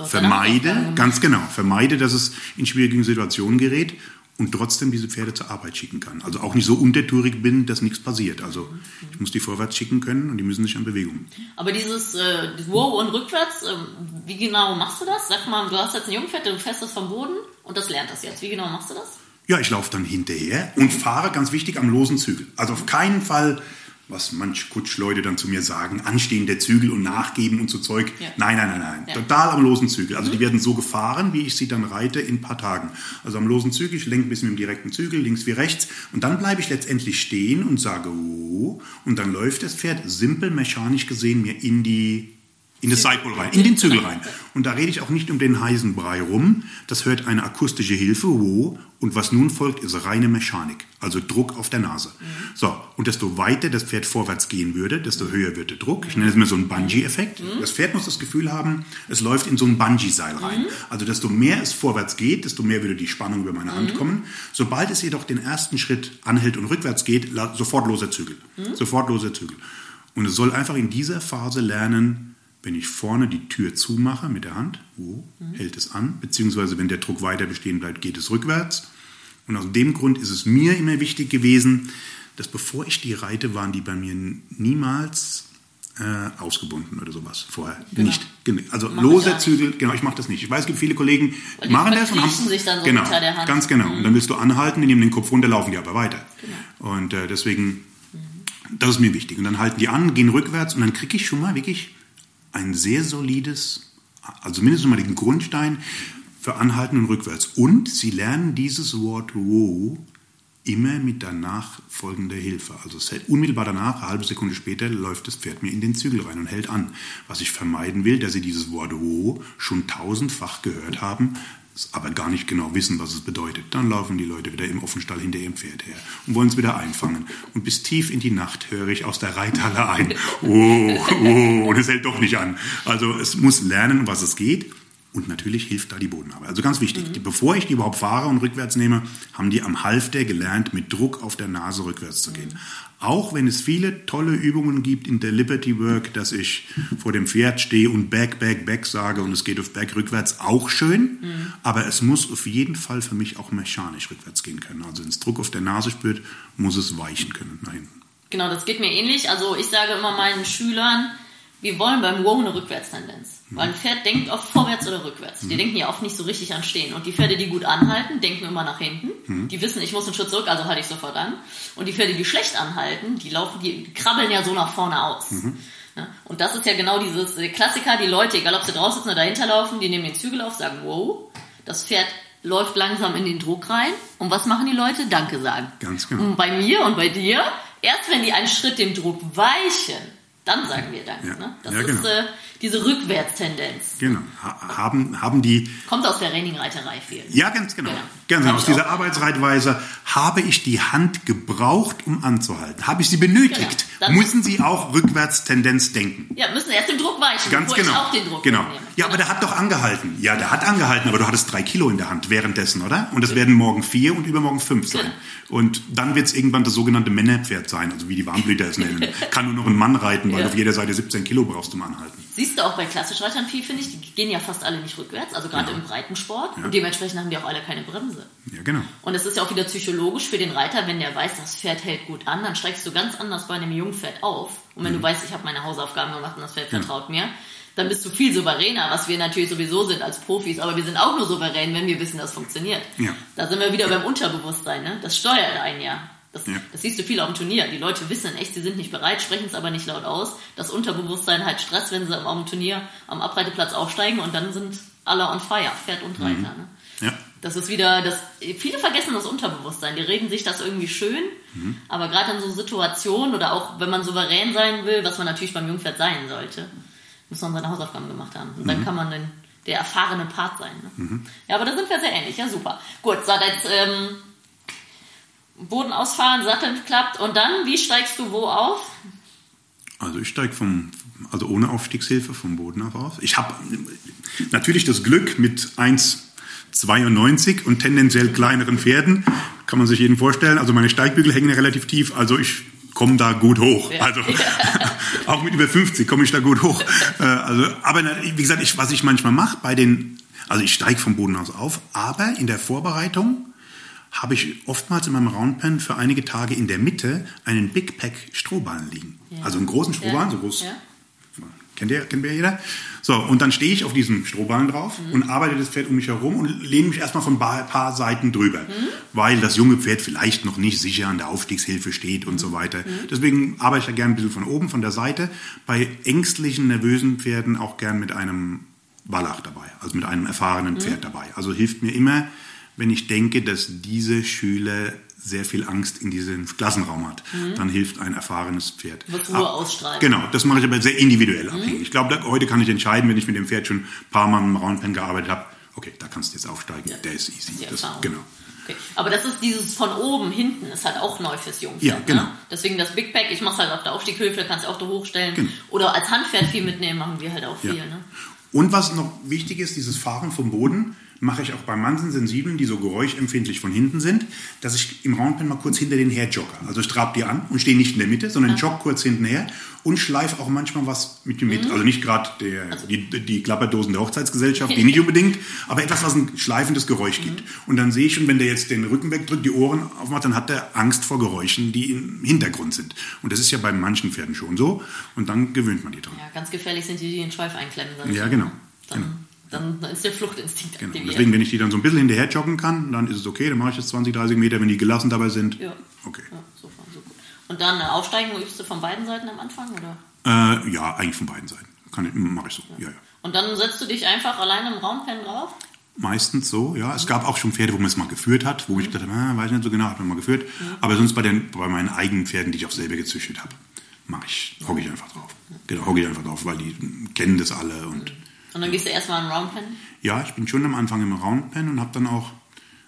vermeide, ganz genau, vermeide, dass es in schwierigen Situationen gerät und trotzdem diese Pferde zur Arbeit schicken kann. Also auch nicht so untertourig bin, dass nichts passiert. Also ich muss die vorwärts schicken können und die müssen sich an Bewegung. Aber dieses äh, Wow und rückwärts, ähm, wie genau machst du das? Sag mal, du hast jetzt ein Jungpferd, du fährst das vom Boden und das lernt das jetzt. Wie genau machst du das? Ja, ich laufe dann hinterher und fahre, ganz wichtig, am losen Zügel. Also auf keinen Fall, was manch Kutschleute dann zu mir sagen, anstehen der Zügel und nachgeben und so Zeug. Ja. Nein, nein, nein, nein. Ja. Total am losen Zügel. Also die werden so gefahren, wie ich sie dann reite in ein paar Tagen. Also am losen Zügel, ich lenke ein bisschen mit dem direkten Zügel, links wie rechts. Und dann bleibe ich letztendlich stehen und sage, oh, und dann läuft das Pferd simpel mechanisch gesehen mir in die in das Seitpol rein, in den Zügel rein. Und da rede ich auch nicht um den heißen Brei rum. Das hört eine akustische Hilfe, wo. Und was nun folgt, ist reine Mechanik. Also Druck auf der Nase. So, und desto weiter das Pferd vorwärts gehen würde, desto höher wird der Druck. Ich nenne es mir so einen Bungee-Effekt. Das Pferd muss das Gefühl haben, es läuft in so ein Bungee-Seil rein. Also desto mehr es vorwärts geht, desto mehr würde die Spannung über meine Hand kommen. Sobald es jedoch den ersten Schritt anhält und rückwärts geht, sofort loser Zügel. Sofort loser Zügel. Und es soll einfach in dieser Phase lernen, wenn ich vorne die Tür zumache mit der Hand, wo hält es an, beziehungsweise wenn der Druck weiter bestehen bleibt, geht es rückwärts. Und aus dem Grund ist es mir immer wichtig gewesen, dass bevor ich die reite, waren die bei mir niemals äh, ausgebunden oder sowas vorher. Genau. Nicht. Also Mach loser. Zügel, genau, ich mache das nicht. Ich weiß, es gibt viele Kollegen, die machen das und haben sich dann so genau, unter der Hand. ganz genau. Mhm. Und dann willst du anhalten, die nehmen den Kopf runter, laufen die aber weiter. Genau. Und äh, deswegen, das ist mir wichtig. Und dann halten die an, gehen rückwärts und dann kriege ich schon mal wirklich ein sehr solides, also mindestens mal den Grundstein für Anhalten und Rückwärts. Und sie lernen dieses Wort Wo immer mit danach folgender Hilfe. Also unmittelbar danach, eine halbe Sekunde später, läuft das Pferd mir in den Zügel rein und hält an. Was ich vermeiden will, dass sie dieses Wort Wo schon tausendfach gehört haben, aber gar nicht genau wissen, was es bedeutet. Dann laufen die Leute wieder im Offenstall hinter ihrem Pferd her und wollen es wieder einfangen. Und bis tief in die Nacht höre ich aus der Reithalle ein, [laughs] oh, oh, und es hält doch nicht an. Also es muss lernen, was es geht. Und natürlich hilft da die Bodenarbeit. Also ganz wichtig, die, bevor ich die überhaupt fahre und rückwärts nehme, haben die am Halfter gelernt, mit Druck auf der Nase rückwärts zu gehen. Auch wenn es viele tolle Übungen gibt in der Liberty Work, dass ich vor dem Pferd stehe und back, back, back sage und es geht auf back rückwärts, auch schön. Aber es muss auf jeden Fall für mich auch mechanisch rückwärts gehen können. Also wenn es Druck auf der Nase spürt, muss es weichen können nach hinten. Genau, das geht mir ähnlich. Also ich sage immer meinen Schülern, wir wollen beim Wow eine Rückwärtstendenz. Weil ein Pferd denkt oft vorwärts oder rückwärts. Die denken ja oft nicht so richtig an Stehen. Und die Pferde, die gut anhalten, denken immer nach hinten. Die wissen, ich muss einen Schritt zurück, also halte ich sofort an. Und die Pferde, die schlecht anhalten, die laufen, die krabbeln ja so nach vorne aus. Ja, und das ist ja genau dieses Klassiker, die Leute, egal ob sie draußen sitzen oder dahinter laufen, die nehmen den Zügel auf, sagen wow, das Pferd läuft langsam in den Druck rein. Und was machen die Leute? Danke sagen. Ganz genau. Und bei mir und bei dir, erst wenn die einen Schritt dem Druck weichen, dann sagen wir Danke. Ja. Ne? Das Ja, ist genau. äh, diese Rückwärtstendenz. Genau. Ha haben, haben die Kommt aus der Renningreiterei viel. Ja, ganz genau. Genau. Ganz genau. Aus dieser Arbeitsreitweise habe ich die Hand gebraucht, um anzuhalten. Habe ich sie benötigt, Genau. Müssen sie auch rückwärts Tendenz denken. Ja, müssen erst dem Druck weichen, Ganz genau. ich auch den Druck genau. mitnehme. Ja, aber der hat doch angehalten. Ja, der hat angehalten, aber du hattest drei Kilo in der Hand währenddessen, oder? Und es werden morgen vier und übermorgen fünf sein. Genau. Und dann wird es irgendwann das sogenannte Männerpferd sein, also wie die Warmblüter es nennen. [laughs] Kann nur noch ein Mann reiten, weil Ja. du auf jeder Seite 17 Kilo brauchst zum Anhalten. Siehst du auch bei Klassischreitern viel, finde ich, die gehen ja fast alle nicht rückwärts, also gerade Ja. im Breitensport. Ja. Und dementsprechend haben die auch alle keine Bremse. Ja, genau. Und es ist ja auch wieder psychologisch für den Reiter, wenn der weiß, das Pferd hält gut an, dann steigst du ganz anders bei einem Jungpferd auf. Und wenn du weißt, ich habe meine Hausaufgaben gemacht und das Pferd vertraut mir, dann bist du viel souveräner, was wir natürlich sowieso sind als Profis, aber wir sind auch nur souverän, wenn wir wissen, das funktioniert. Ja. Da sind wir wieder beim Unterbewusstsein, ne? Das steuert einen ja. Das, Ja. das siehst du viel auf dem Turnier. Die Leute wissen echt, sie sind nicht bereit, sprechen es aber nicht laut aus. Das Unterbewusstsein hat Stress, wenn sie auf dem Turnier am Abreiteplatz aufsteigen und dann sind alle on fire, Pferd und Reiter. Ne? Ja. Das ist wieder das. Viele vergessen das Unterbewusstsein. Die reden sich das irgendwie schön, aber gerade in so Situationen oder auch wenn man souverän sein will, was man natürlich beim Jungpferd sein sollte, muss man seine Hausaufgaben gemacht haben. Und dann kann man dann der erfahrene Part sein. Ne? Ja, aber da sind wir sehr ähnlich. Ja, super. Gut, so jetzt ähm, Boden ausfahren, Satteln klappt und dann, wie steigst du wo auf? Also ich steige vom, also ohne Aufstiegshilfe vom Boden auf. Ich habe natürlich das Glück mit 1,92 und tendenziell kleineren Pferden, kann man sich jeden vorstellen. Also meine Steigbügel hängen ja relativ tief, also ich komme da gut hoch. Ja. Also [laughs] [laughs] auch mit über 50 komme ich da gut hoch. [laughs] Äh, also, aber wie gesagt, ich, was ich manchmal mache bei den, also ich steige vom Boden aus auf, aber in der Vorbereitung habe ich oftmals in meinem Roundpen für einige Tage in der Mitte einen Big Pack Strohballen liegen. Ja. Also einen großen Strohballen, so groß. Ja. Kennt ihr, kennt ihr jeder? So, und dann stehe ich auf diesem Strohballen drauf Mhm. und arbeite das Pferd um mich herum und lehne mich erstmal von ein paar, Seiten drüber, Mhm. weil das junge Pferd vielleicht noch nicht sicher an der Aufstiegshilfe steht und Mhm. so weiter. Deswegen arbeite ich da gerne ein bisschen von oben, von der Seite. Bei ängstlichen, nervösen Pferden auch gern mit einem Wallach dabei, also mit einem erfahrenen Mhm. Pferd dabei. Also hilft mir immer, wenn ich denke, dass diese Schüler sehr viel Angst in diesem Klassenraum hat, dann hilft ein erfahrenes Pferd. Wird Ruhe Ah, ausstrahlen. Genau, das mache ich aber sehr individuell abhängig. Ich glaube, heute kann ich entscheiden, wenn ich mit dem Pferd schon ein paar Mal im Roundpen gearbeitet habe, okay, da kannst du jetzt aufsteigen, der ist easy. Das, genau. Okay. Aber das ist dieses von oben, hinten, ist halt auch neu fürs Jungpferd. Ja, genau. Ne? Deswegen das Big Pack, ich mache halt auf der Aufstieghilfe, kannst du auch da hochstellen. Genau. Oder als Handpferd viel mitnehmen, machen wir halt auch viel. Ja. Ne? Und was noch wichtig ist, dieses Fahren vom Boden mache ich auch bei manchen Sensiblen, die so geräuschempfindlich von hinten sind, dass ich im Roundpen mal kurz hinter den her jogge. Also ich trab die an und stehe nicht in der Mitte, sondern jogge kurz hinten her und schleife auch manchmal was mit dem mit. Also nicht gerade der- die, die Klapperdosen der Hochzeitsgesellschaft, die [laughs] nicht unbedingt, aber etwas, was ein schleifendes Geräusch gibt. Und dann sehe ich schon, wenn der jetzt den Rücken wegdrückt, die Ohren aufmacht, dann hat der Angst vor Geräuschen, die im Hintergrund sind. Und das ist ja bei manchen Pferden schon so. Und dann gewöhnt man die dran. Ja, ganz gefährlich sind die, die den Schweif einklemmen. Ja, genau. Dann, genau. Dann, dann ist der Fluchtinstinkt Genau. aktiviert. Deswegen, wenn ich die dann so ein bisschen hinterher joggen kann, dann ist es okay, dann mache ich das 20, 30 Meter, wenn die gelassen dabei sind. Ja. Okay. Ja, so, so gut. Und dann äh, aufsteigen, übst du von beiden Seiten am Anfang? Oder? Äh, ja, eigentlich von beiden Seiten. Ich, mache ich so. Ja, ja. Und dann setzt du dich einfach alleine im Raumpen drauf? Meistens so, ja. Es gab auch schon Pferde, wo man es mal geführt hat, wo ich dachte, ah, weiß nicht so genau, hat man mal geführt. Aber sonst bei, den, bei meinen eigenen Pferden, die ich auch selber gezüchtet habe, mache ich, hocke ich einfach drauf. Genau, hocke ich einfach drauf, weil die kennen das alle und Und dann gehst du erstmal in Roundpen? Ja, ich bin schon am Anfang im Roundpen und habe dann auch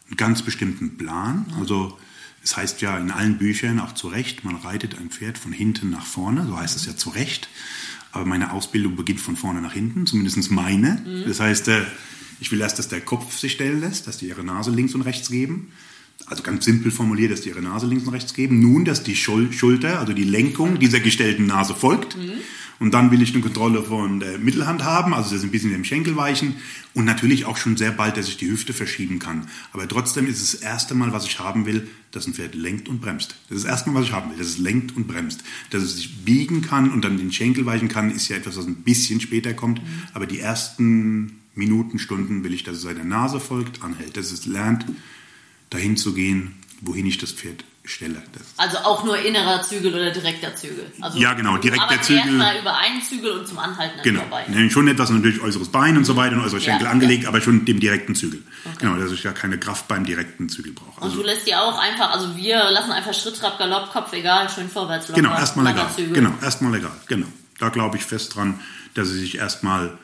einen ganz bestimmten Plan. Also es heißt ja in allen Büchern auch zu Recht, man reitet ein Pferd von hinten nach vorne, so heißt es ja zu Recht. aber meine Ausbildung beginnt von vorne nach hinten, zumindest meine. Mhm. Das heißt, äh, ich will erst, dass der Kopf sich stellen lässt, dass die ihre Nase links und rechts geben. Also ganz simpel formuliert, dass die ihre Nase links und rechts geben. Nun, dass die Schulter, also die Lenkung dieser gestellten Nase folgt. Und dann will ich eine Kontrolle von der Mittelhand haben, also dass ein bisschen im Schenkel weichen. Und natürlich auch schon sehr bald, dass ich die Hüfte verschieben kann. Aber trotzdem ist es das erste Mal, was ich haben will, dass ein Pferd lenkt und bremst. Das ist das erste Mal, was ich haben will, dass es lenkt und bremst. Dass es sich biegen kann und dann den Schenkel weichen kann, ist ja etwas, was ein bisschen später kommt. Mhm. Aber die ersten Minuten, Stunden will ich, dass es seiner Nase folgt, anhält, dass es lernt, dahin zu gehen, wohin ich das Pferd stelle. Also auch nur innerer Zügel oder direkter Zügel? Also ja, genau, direkter Zügel. erstmal über einen Zügel und zum Anhalten genau. vorbei. Nee, schon etwas natürlich äußeres Bein und so weiter und äußere Schenkel ja, angelegt, ja. aber schon dem direkten Zügel. Okay. Genau, dass ich ja keine Kraft beim direkten Zügel brauche. Also und du lässt die auch einfach, also wir lassen einfach Schritt, Trab, Galopp, Kopf egal, schön vorwärts locker. Genau, erstmal egal. Zügel. Genau, erstmal egal. Genau. Da glaube ich fest dran, dass sie sich erstmal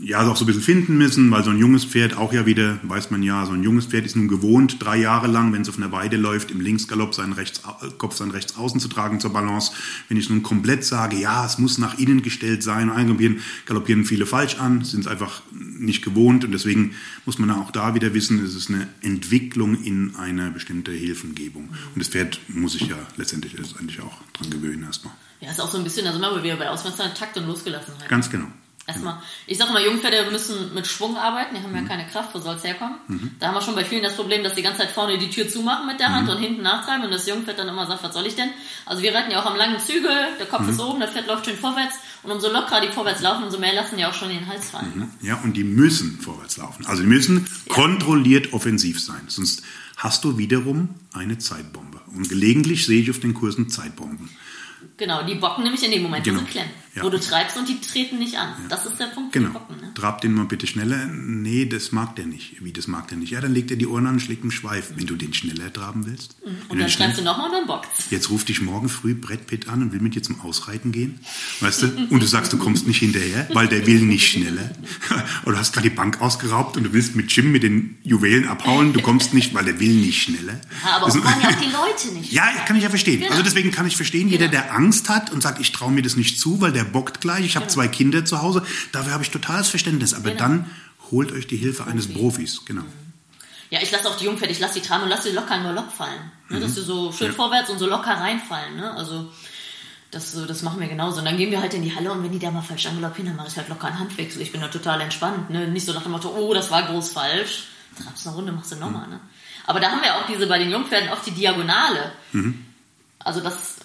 ja, auch so ein bisschen finden müssen, weil so ein junges Pferd auch ja wieder, weiß man ja, so ein junges Pferd ist nun gewohnt, drei Jahre lang, wenn es auf einer Weide läuft, im Linksgalopp seinen rechts, Kopf seinen rechts außen zu tragen zur Balance. Wenn ich nun komplett sage, ja, es muss nach innen gestellt sein, eingaloppieren, galoppieren viele falsch an, sind es einfach nicht gewohnt und deswegen muss man auch da wieder wissen, es ist eine Entwicklung in eine bestimmte Hilfengebung. Und das Pferd muss sich ja letztendlich letztendlich auch dran gewöhnen erstmal. Ja, ist auch so ein bisschen, also immer wieder bei Ausmeister Takt und Losgelassenheit. Ganz genau. Erstmal, ich sage mal, Jungpferde müssen mit Schwung arbeiten, die haben ja mhm. keine Kraft, wo soll es herkommen? Mhm. Da haben wir schon bei vielen das Problem, dass die ganze Zeit vorne die Tür zumachen mit der Hand mhm. und hinten nachtreiben und das Jungpferd dann immer sagt, was soll ich denn? Also wir reiten ja auch am langen Zügel, der Kopf mhm. ist oben, das Pferd läuft schön vorwärts und umso lockerer die vorwärts laufen, umso mehr lassen die auch schon den Hals fallen. Mhm. Ja, und die müssen vorwärts laufen. Also die müssen ja. kontrolliert offensiv sein, sonst hast du wiederum eine Zeitbombe. Und gelegentlich sehe ich auf den Kursen Zeitbomben. Genau, die bocken nämlich in dem Moment, genau. wo sie klemmen. Ja. Wo du treibst und die treten nicht an. Ja. Das ist der Punkt, genau. die bocken. Ne? Trab den mal bitte schneller. Nee, das mag der nicht. Wie, das mag der nicht? Ja, dann legt er die Ohren an und schlägt einen Schweif. Wenn du den schneller traben willst. Mhm. Und dann schreibst du nochmal und dann bockt's. Jetzt ruft dich morgen früh Brett Pitt an und will mit dir zum Ausreiten gehen. Weißt du? Und du sagst, du kommst nicht hinterher, weil der will nicht schneller. [laughs] Oder du hast gerade die Bank ausgeraubt und du willst mit Jim mit den Juwelen abhauen. Du kommst nicht, weil der will nicht schneller. Ja, aber das wollen ja [laughs] auch die Leute nicht. Ja, kann ich ja verstehen. Genau. Also deswegen kann ich verstehen, genau. jeder, der Angst hat und sagt, ich traue mir das nicht zu, weil der bockt gleich. Ich habe genau. zwei Kinder zu Hause. Dafür habe ich totales Verständnis. Aber genau. dann holt euch die Hilfe eines Profis. Genau. Ja, ich lasse auch die Jungpferde, ich lasse die tragen und lasse die locker in Galopp fallen. Ne? Mhm. Dass sie so schön ja. vorwärts und so locker reinfallen. Ne? Also das, das machen wir genauso. Und dann gehen wir halt in die Halle und wenn die da mal falsch angeloppieren, dann mache ich halt locker einen Handwechsel. Ich bin da total entspannt. Ne? Nicht so nach dem Motto, oh, das war groß falsch. Trabst eine Runde, machst du nochmal. Mhm. Ne? Aber da haben wir auch diese bei den Jungpferden oft die Diagonale. Mhm. Also das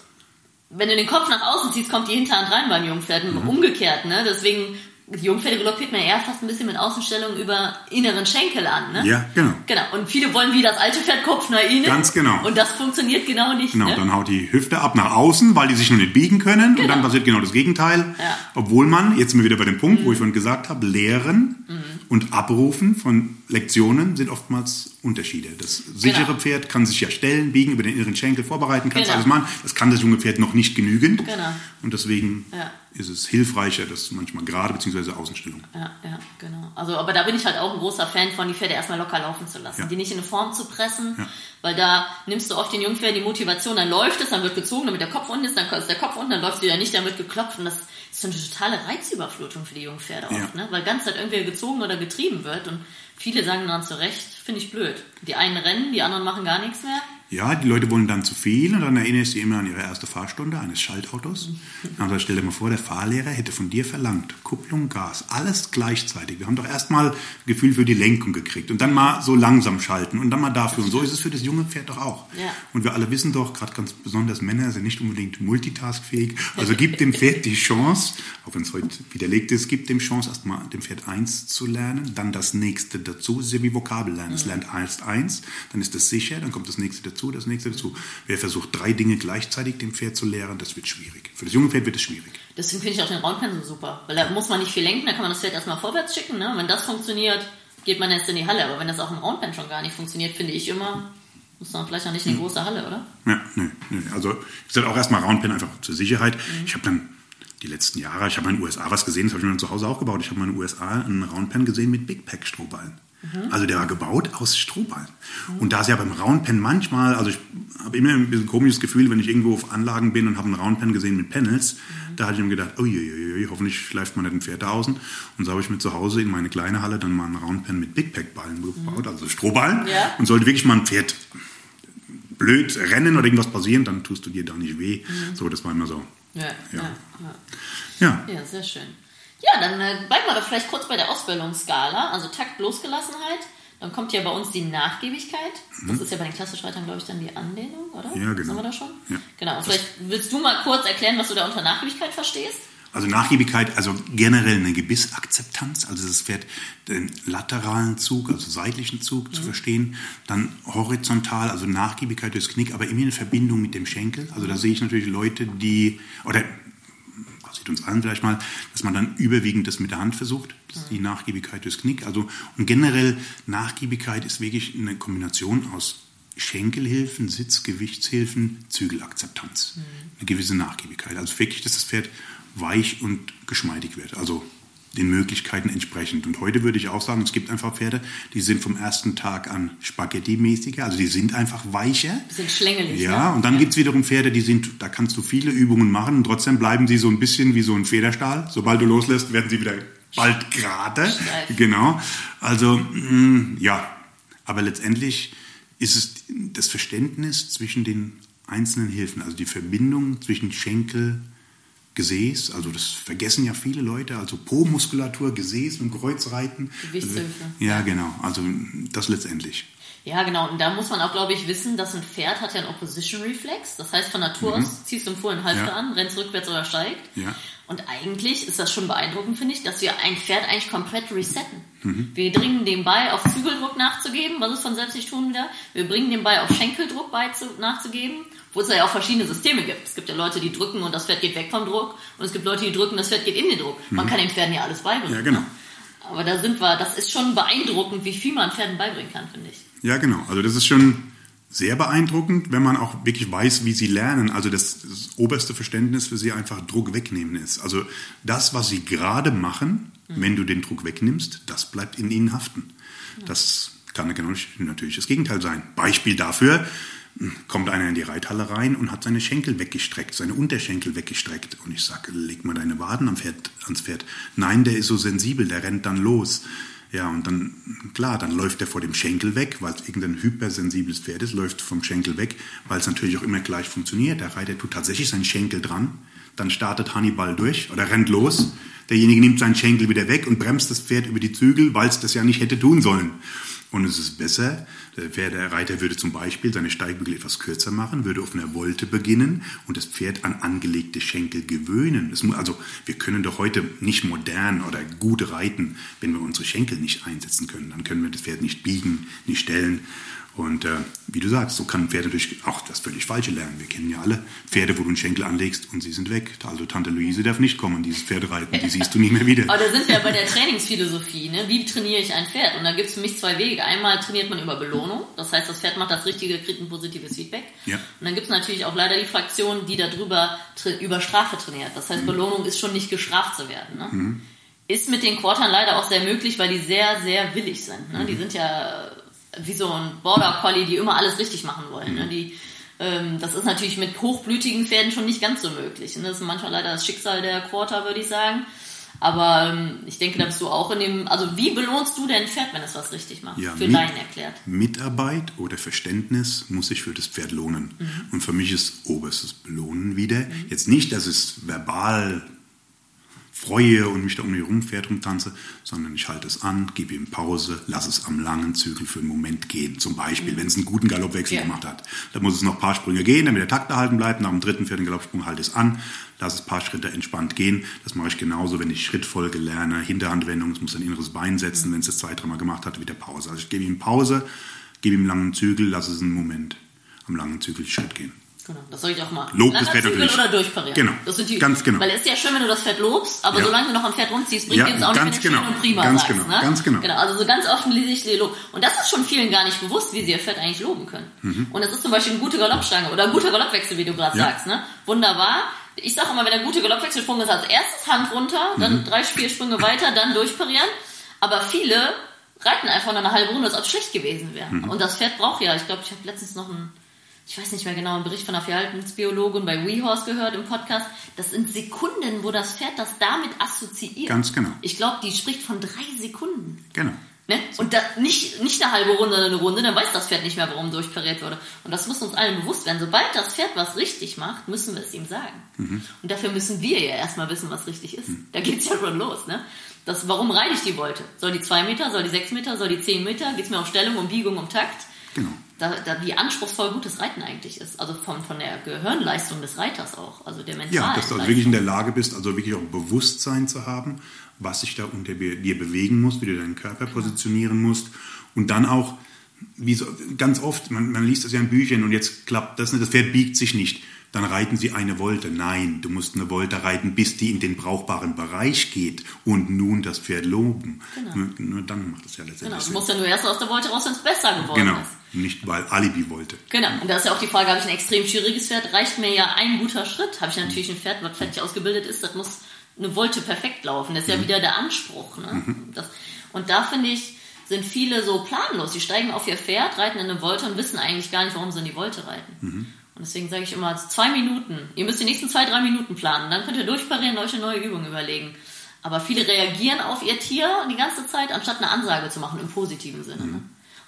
wenn du den Kopf nach außen ziehst, kommt die Hinterhand rein beim Jungpferd. Mhm. Umgekehrt, ne? Deswegen die Jungpferde galoppiert man eher fast ein bisschen mit Außenstellung über inneren Schenkel an. Ne? Ja, genau. Genau. Und viele wollen wie das alte Pferd Kopf nach innen. Ganz genau. Und das funktioniert genau nicht. Genau, ne? dann haut die Hüfte ab nach außen, weil die sich noch nicht biegen können. Genau. Und dann genau. passiert genau das Gegenteil. Ja. Obwohl man, jetzt sind wir wieder bei dem Punkt, mhm. wo ich vorhin gesagt habe, lehren mhm. und abrufen von Lektionen sind oftmals Unterschiede. Das sichere genau. Pferd kann sich ja stellen, biegen, über den inneren Schenkel vorbereiten, kann genau. alles machen. Das kann das junge Pferd noch nicht genügend. Genau. Und deswegen ja. Ist es hilfreicher, das manchmal gerade bzw. Außenstellung. Ja, ja, genau. Also, aber da bin ich halt auch ein großer Fan von, die Pferde erstmal locker laufen zu lassen, ja. die nicht in eine Form zu pressen, ja. weil da nimmst du oft den jungen Pferd die Motivation, dann läuft es, dann wird gezogen, damit der Kopf unten ist, dann ist der Kopf unten, dann läuft wieder nicht, dann wird geklopft und das ist so eine totale Reizüberflutung für die jungen Pferde oft, ne? weil ganz Zeit irgendwie gezogen oder getrieben wird und viele sagen dann zu Recht, finde ich blöd. Die einen rennen, die anderen machen gar nichts mehr. Ja, die Leute wollen dann zu viel und dann erinnerst du immer an ihre erste Fahrstunde eines Schaltautos. Dann also stell dir mal vor, der Fahrlehrer hätte von dir verlangt, Kupplung, Gas, alles gleichzeitig. Wir haben doch erstmal ein Gefühl für die Lenkung gekriegt und dann mal so langsam schalten und dann mal dafür. Und so ist es für das junge Pferd doch auch. Ja. Und wir alle wissen doch, gerade ganz besonders Männer sind nicht unbedingt multitaskfähig. Also gib dem Pferd die Chance, auch wenn es heute widerlegt ist, gib dem Chance, erstmal dem Pferd eins zu lernen, dann das nächste dazu. Das ist ja wie Vokabel lernen. Es lernt erst eins, dann ist es sicher, dann kommt das nächste dazu dazu, das nächste dazu. Wer versucht, drei Dinge gleichzeitig dem Pferd zu lehren, das wird schwierig. Für das junge Pferd wird es schwierig. Deswegen finde ich auch den Roundpen so super, weil da muss man nicht viel lenken, da kann man das Pferd erstmal vorwärts schicken. Ne? Wenn das funktioniert, geht man erst in die Halle. Aber wenn das auch im Roundpen schon gar nicht funktioniert, finde ich immer, muss man vielleicht auch nicht in die hm. große Halle, oder? Ja, nee, nee. Also ich sage auch erstmal Roundpen einfach zur Sicherheit. Mhm. Ich habe dann die letzten Jahre, ich habe in den USA was gesehen, das habe ich mir dann zu Hause auch gebaut. Ich habe in den USA einen Roundpen gesehen mit Big Pack Strohballen. Also der war gebaut aus Strohballen. Und da ist ja beim Roundpen manchmal, also ich habe immer ein bisschen komisches Gefühl, wenn ich irgendwo auf Anlagen bin und habe einen Roundpen gesehen mit Panels, da hatte ich mir gedacht, uiuiui, hoffentlich schleift man nicht ein Pferd außen. Und so habe ich mir zu Hause in meine kleine Halle dann mal einen Roundpen mit Big Pack Ballen gebaut, also Strohballen. Ja. Und sollte wirklich mal ein Pferd blöd rennen oder irgendwas passieren, dann tust du dir da nicht weh. So, das war immer so. Ja. Ja. ja. Ja, Ja, sehr schön. Ja, dann äh, bleiben wir doch vielleicht kurz bei der Ausbildungsskala. Also Takt, Losgelassenheit. Dann kommt ja bei uns die Nachgiebigkeit. Das ist ja bei den Klassischreitern, glaube ich, dann die Anlehnung, oder? Mhm. Ja, genau. Das haben wir da schon? Ja. Genau. Und vielleicht willst du mal kurz erklären, was du da unter Nachgiebigkeit verstehst? Also Nachgiebigkeit, also generell eine Gebissakzeptanz, also das Pferd den lateralen Zug, also seitlichen Zug zu verstehen, dann horizontal, also Nachgiebigkeit durchs Knick, aber immer in Verbindung mit dem Schenkel. Also da sehe ich natürlich Leute, die, oder passiert uns allen vielleicht mal, dass man dann überwiegend das mit der Hand versucht, das ist die Nachgiebigkeit durchs Knick. Also und generell Nachgiebigkeit ist wirklich eine Kombination aus Schenkelhilfen, Sitzgewichtshilfen, Zügelakzeptanz. Eine gewisse Nachgiebigkeit. Also wirklich, dass das Pferd weich und geschmeidig wird. Also den Möglichkeiten entsprechend. Und heute würde ich auch sagen, es gibt einfach Pferde, die sind vom ersten Tag an Spaghetti-mäßiger, also die sind einfach weicher. Bisschen schlängelig. Ja, ne? und dann gibt's wiederum Pferde, die sind, da kannst du viele Übungen machen und trotzdem bleiben sie so ein bisschen wie so ein Federstahl. Sobald du loslässt, werden sie wieder bald gerade. Steif. Genau. Also, mh, ja. Aber letztendlich ist es das Verständnis zwischen den einzelnen Hilfen, also die Verbindung zwischen Schenkel, Gesäß, also das vergessen ja viele Leute, also Po-Muskulatur, Gesäß und Kreuzreiten. Gewichtshilfe. Also, ja, genau. Also das letztendlich. Ja, genau. Und da muss man auch, glaube ich, wissen, dass ein Pferd hat ja einen Opposition-Reflex. Das heißt, von Natur aus ziehst du im Fohlen Halfter Mhm. Ja. an, rennst rückwärts oder steigt. Ja. Und eigentlich ist das schon beeindruckend, finde ich, dass wir ein Pferd eigentlich komplett resetten. Mhm. Wir bringen dem bei, auf Zügeldruck nachzugeben, was es von selbst nicht tun wieder. Wir bringen dem bei, auf Schenkeldruck bei zu, nachzugeben, wo es ja auch verschiedene Systeme gibt. Es gibt ja Leute, die drücken und das Pferd geht weg vom Druck. Und es gibt Leute, die drücken, das Pferd geht in den Druck. Man kann den Pferden ja alles beibringen. Mhm. Ja, genau. ne? Aber da sind wir, das ist schon beeindruckend, wie viel man Pferden beibringen kann, finde ich. Ja, genau. Also das ist schon sehr beeindruckend, wenn man auch wirklich weiß, wie sie lernen. Also das, das oberste Verständnis für sie einfach Druck wegnehmen ist. Also das, was sie gerade machen, wenn du den Druck wegnimmst, das bleibt in ihnen haften. Das kann natürlich das Gegenteil sein. Beispiel dafür, kommt einer in die Reithalle rein und hat seine Schenkel weggestreckt, seine Unterschenkel weggestreckt. Und ich sage, leg mal deine Waden am Pferd, ans Pferd. Nein, der ist so sensibel, der rennt dann los. Ja, und dann, klar, dann läuft er vor dem Schenkel weg, weil es irgendein hypersensibles Pferd ist, läuft vom Schenkel weg, weil es natürlich auch immer gleich funktioniert. Der Reiter tut tatsächlich seinen Schenkel dran, dann startet Hannibal durch oder rennt los. Derjenige nimmt seinen Schenkel wieder weg und bremst das Pferd über die Zügel, weil es das ja nicht hätte tun sollen. Und es ist besser, der, Pferd, der Reiter würde zum Beispiel seine Steigbügel etwas kürzer machen, würde auf einer Wolte beginnen und das Pferd an angelegte Schenkel gewöhnen. Muss, also wir können doch heute nicht modern oder gut reiten, wenn wir unsere Schenkel nicht einsetzen können. Dann können wir das Pferd nicht biegen, nicht stellen. Und äh, wie du sagst, so kann ein Pferd natürlich auch das völlig Falsche lernen. Wir kennen ja alle Pferde, wo du einen Schenkel anlegst und sie sind weg. Also Tante Luise darf nicht kommen, dieses Pferd reiten, die siehst du nie mehr wieder. [laughs] Aber da sind wir bei der Trainingsphilosophie. Ne? Wie trainiere ich ein Pferd? Und da gibt es für mich zwei Wege. Einmal trainiert man über Belohnung. Das heißt, das Pferd macht das Richtige, kriegt ein positives Feedback. Ja. Und dann gibt es natürlich auch leider die Fraktion, die darüber über Strafe trainiert. Das heißt, Belohnung ist schon nicht gestraft zu werden. Ne? Ist mit den Quartern leider auch sehr möglich, weil die sehr, sehr willig sind. Ne? Die sind ja wie so ein Border Collie, die immer alles richtig machen wollen. Ne? Die, ähm, das ist natürlich mit hochblütigen Pferden schon nicht ganz so möglich. Ne? Das ist manchmal leider das Schicksal der Quarter, würde ich sagen. Aber ähm, ich denke, da bist du auch in dem. Also, wie belohnst du dein Pferd, wenn es was richtig macht? Ja, Für mit- Laien erklärt. Mitarbeit oder Verständnis muss sich für das Pferd lohnen. Und für mich ist oberstes Belohnen wieder. Jetzt nicht, dass es verbal freue und mich da um die rum Pferd rumtanze, sondern ich halte es an, gebe ihm Pause, lasse es am langen Zügel für einen Moment gehen. Zum Beispiel, wenn es einen guten Galoppwechsel Ja. gemacht hat. Da muss es noch ein paar Sprünge gehen, damit der Takt erhalten bleibt. Nach dem dritten, vierten Galoppsprung halte es an, lasse es ein paar Schritte entspannt gehen. Das mache ich genauso, wenn ich Schrittfolge lerne, Hinterhandwendung, es muss ein inneres Bein setzen, wenn es das zwei, dreimal gemacht hat, wieder Pause. Also ich gebe ihm Pause, gebe ihm einen langen Zügel, lasse es einen Moment am langen Zügel Schritt gehen. Genau, das soll ich auch machen. Lob das Pferd natürlich. oder durchparieren. Genau, Das sind die, ganz genau. Weil es ist ja schön, wenn du das Pferd lobst, aber Ja. solange du noch am Pferd rumziehst, bringt Ja, dir das auch nicht, wenn schön genau. und prima Ganz sagst. genau, Ne? ganz genau. genau. Also so ganz offensichtlich Lob. Und das ist schon vielen gar nicht bewusst, wie sie ihr Pferd eigentlich loben können. Und das ist zum Beispiel eine gute Galoppstange oder ein guter Galoppwechsel, wie du gerade Mhm. Ja. sagst. Ne? Wunderbar. Ich sage immer, wenn der gute Galoppwechselsprung ist, als erstes Hand runter, Mhm. dann drei, vier Sprünge weiter, dann durchparieren. Aber viele reiten einfach nur eine halbe Runde, als ob es schlecht gewesen wäre. Und das Pferd braucht ja, ich glaube, ich habe letztens noch einen, ich weiß nicht mehr genau, einen Bericht von einer Verhaltensbiologin bei WeHorse gehört im Podcast. Das sind Sekunden, wo das Pferd das damit assoziiert. Ganz genau. Ich glaube, die spricht von drei Sekunden. Genau. Ne? Und da, nicht, nicht eine halbe Runde, eine Runde, dann weiß das Pferd nicht mehr, warum durchpariert wurde. Und das muss uns allen bewusst werden. Sobald das Pferd was richtig macht, müssen wir es ihm sagen. Und dafür müssen wir ja erstmal wissen, was richtig ist. Da geht's ja schon los. Ne? Das, warum reite ich die Wolte? Soll die zwei Meter, soll die sechs Meter, soll die zehn Meter? Geht's mir um Stellung, um Biegung, um Takt? Genau. Da, da, wie anspruchsvoll gutes Reiten eigentlich ist. Also von, von der Gehirnleistung des Reiters auch. Also der mentalen Ja, dass du also wirklich in der Lage bist, also wirklich auch Bewusstsein zu haben, was sich da unter dir bewegen muss, wie du deinen Körper positionieren musst. Und dann auch, wie so, ganz oft, man, man liest das ja in Büchern und jetzt klappt das nicht, das Pferd biegt sich nicht. Dann reiten sie eine Wolte. Nein, du musst eine Wolte reiten, bis die in den brauchbaren Bereich geht und nun das Pferd loben. Genau. Nur, nur dann macht es ja letztendlich Genau, du musst ja nur erst aus der Wolte raus, wenn es besser geworden Genau, ist. Nicht weil Alibi wollte. Genau, und da ist ja auch die Frage, habe ich ein extrem schwieriges Pferd, reicht mir ja ein guter Schritt. Habe ich natürlich ein Pferd, was fertig ausgebildet ist, das muss eine Wolte perfekt laufen. Das ist ja wieder der Anspruch. Ne? Das, und da finde ich, sind viele so planlos. Die steigen auf ihr Pferd, reiten in eine Wolte und wissen eigentlich gar nicht, warum sie in die Wolte reiten. Und deswegen sage ich immer, zwei Minuten. Ihr müsst die nächsten zwei, drei Minuten planen. Dann könnt ihr durchparieren, euch eine neue Übung überlegen. Aber viele reagieren auf ihr Tier die ganze Zeit, anstatt eine Ansage zu machen, im positiven Sinne. Ne?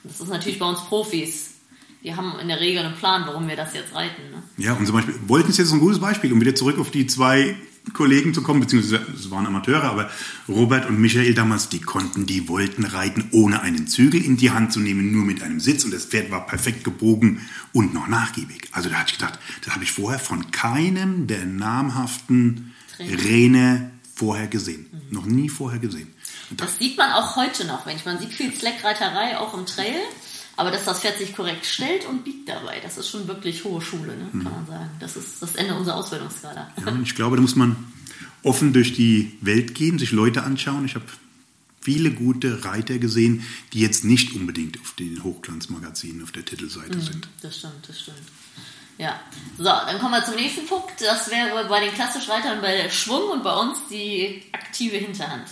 Das ist natürlich bei uns Profis. Wir haben in der Regel einen Plan, warum wir das jetzt reiten. Ne? Ja, und zum Beispiel, Wollten ist jetzt ein gutes Beispiel, um wieder zurück auf die zwei Kollegen zu kommen, beziehungsweise es waren Amateure, aber Robert und Michael damals, die konnten die Wollten reiten, ohne einen Zügel in die Hand zu nehmen, nur mit einem Sitz und das Pferd war perfekt gebogen und noch nachgiebig. Also da hatte ich gedacht, das habe ich vorher von keinem der namhaften Trainer. Vorher gesehen. Noch nie vorher gesehen. Das, sieht man auch heute noch, wenn ich, man sieht viel Slackreiterei auch im Trail, aber dass das Pferd sich korrekt stellt und biegt dabei, das ist schon wirklich hohe Schule, ne, kann man sagen. Das ist das Ende unserer Ausbildungsskala. ja, und ich glaube, da muss man offen durch die Welt gehen, sich Leute anschauen. Ich habe viele gute Reiter gesehen, die jetzt nicht unbedingt auf den Hochglanzmagazinen auf der Titelseite sind. Das stimmt, das stimmt. Ja, so, dann kommen wir zum nächsten Punkt. Das wäre bei den Klassischreitern bei der Schwung und bei uns die aktive Hinterhand.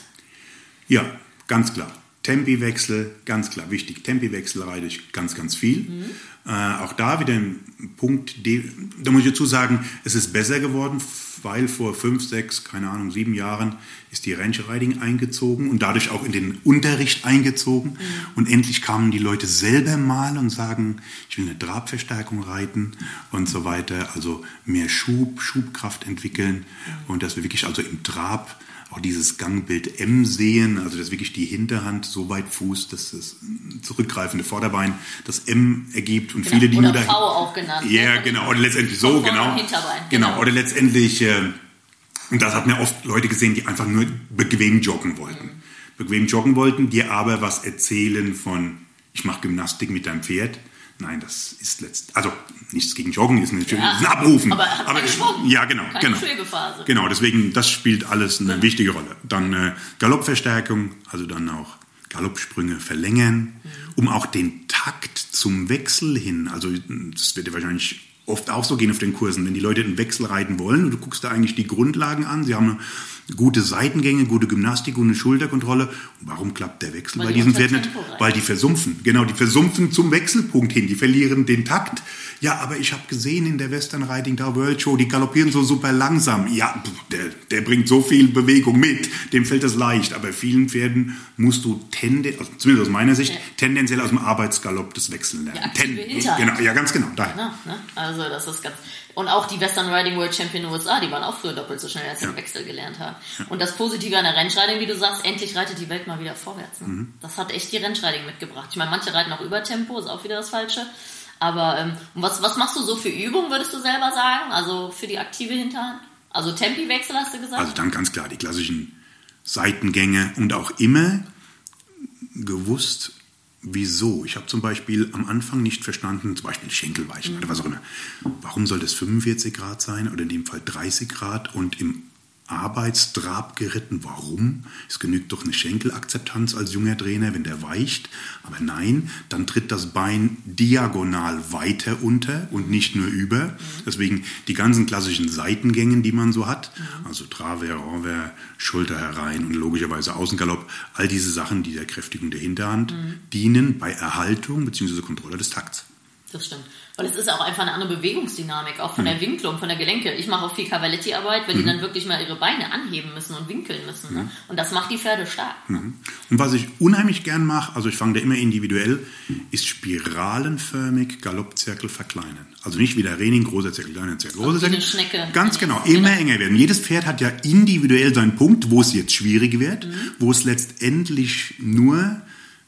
Ja, ganz klar. Tempiwechsel, ganz klar wichtig. Tempiwechsel reite ich ganz, ganz viel. Äh, auch da wieder ein Punkt, de- da muss ich dazu sagen, es ist besser geworden, weil vor fünf, sechs, keine Ahnung, sieben Jahren ist die Range Riding eingezogen und dadurch auch in den Unterricht eingezogen. Und endlich kamen die Leute selber mal und sagen, ich will eine Trabverstärkung reiten und so weiter. Also mehr Schub, Schubkraft entwickeln und dass wir wirklich also im Trab auch dieses Gangbild M sehen, also dass wirklich die Hinterhand so weit fußt, dass das zurückgreifende Vorderbein das M ergibt und Genau. viele, die Oder nur V dahin, auch genannt. ja, ne? genau, oder letztendlich so, genau. Hinterbein, Genau, genau. oder letztendlich, äh, und das hat mir oft Leute gesehen, die einfach nur bequem joggen wollten. Bequem joggen wollten, die aber was erzählen von, ich mache Gymnastik mit deinem Pferd. Nein, das ist letzt, also nichts gegen Joggen, ist natürlich Ja, ein Abrufen. aber hat Schwung. Ja, genau, Keine genau. Schwebephase. Genau, deswegen, das spielt alles eine wichtige Rolle. Dann äh, Galoppverstärkung, also dann auch Galoppsprünge verlängern, um auch den Takt zum Wechsel hin, also das wird ja wahrscheinlich oft auch so gehen auf den Kursen, wenn die Leute einen Wechsel reiten wollen und du guckst da eigentlich die Grundlagen an, sie haben eine gute Seitengänge, gute Gymnastik, gute Schulterkontrolle. Und warum klappt der Wechsel Weil bei die diesem Pferd nicht? Weil die versumpfen. Genau, die versumpfen zum Wechselpunkt hin. Die verlieren den Takt. Ja, aber ich habe gesehen in der Western Riding Da World Show, die galoppieren so super langsam. Ja, der, der bringt so viel Bewegung mit. Dem fällt das leicht. Aber vielen Pferden musst du tende, also zumindest aus meiner Sicht, Ja. tendenziell aus dem Arbeitsgalopp das Wechseln lernen. Ja, Hinterhand. genau, ja, ganz genau. Daher. Ne? Ne? Also das ist ganz. Und auch die Western Riding World Champion USA, die waren auch früher doppelt so schnell, als sie den Wechsel gelernt haben. Und das Positive an der Rennschreiding, wie du sagst, endlich reitet die Welt mal wieder vorwärts. Ne? Mhm. Das hat echt die Rennschreiding mitgebracht. Ich meine, manche reiten auch über Tempo, ist auch wieder das Falsche. Aber ähm, was, was machst du so für Übungen, würdest du selber sagen? Also für die aktive Hinterhand? Also Tempiwechsel hast du gesagt? Also dann ganz klar die klassischen Seitengänge und auch immer gewusst, wieso. Ich habe zum Beispiel am Anfang nicht verstanden, zum Beispiel Schenkelweichen oder was auch immer. Warum soll das 45 Grad sein oder in dem Fall 30 Grad und im Arbeitstrab geritten. Warum? Es genügt doch eine Schenkelakzeptanz als junger Trainer, wenn der weicht. Aber nein, dann tritt das Bein diagonal weiter unter und nicht nur über. Deswegen die ganzen klassischen Seitengängen, die man so hat, also Travers, Renvers, Schulter herein und logischerweise Außengalopp, all diese Sachen, die der Kräftigung der Hinterhand dienen bei Erhaltung bzw. Kontrolle des Takts. Das stimmt. Weil es ist auch einfach eine andere Bewegungsdynamik, auch von der Winklung, von der Gelenke. Ich mache auch viel Cavaletti-Arbeit, weil die dann wirklich mal ihre Beine anheben müssen und winkeln müssen. Ne? Und das macht die Pferde stark. Und was ich unheimlich gern mache, also ich fange da immer individuell, ist spiralenförmig Galoppzirkel verkleinern. Also nicht wie der Rening, großer Zirkel, kleiner Zirkel, großer Zirkel. eine Schnecke. Ganz genau, immer enger werden. Jedes Pferd hat ja individuell seinen Punkt, wo es jetzt schwierig wird, wo es letztendlich nur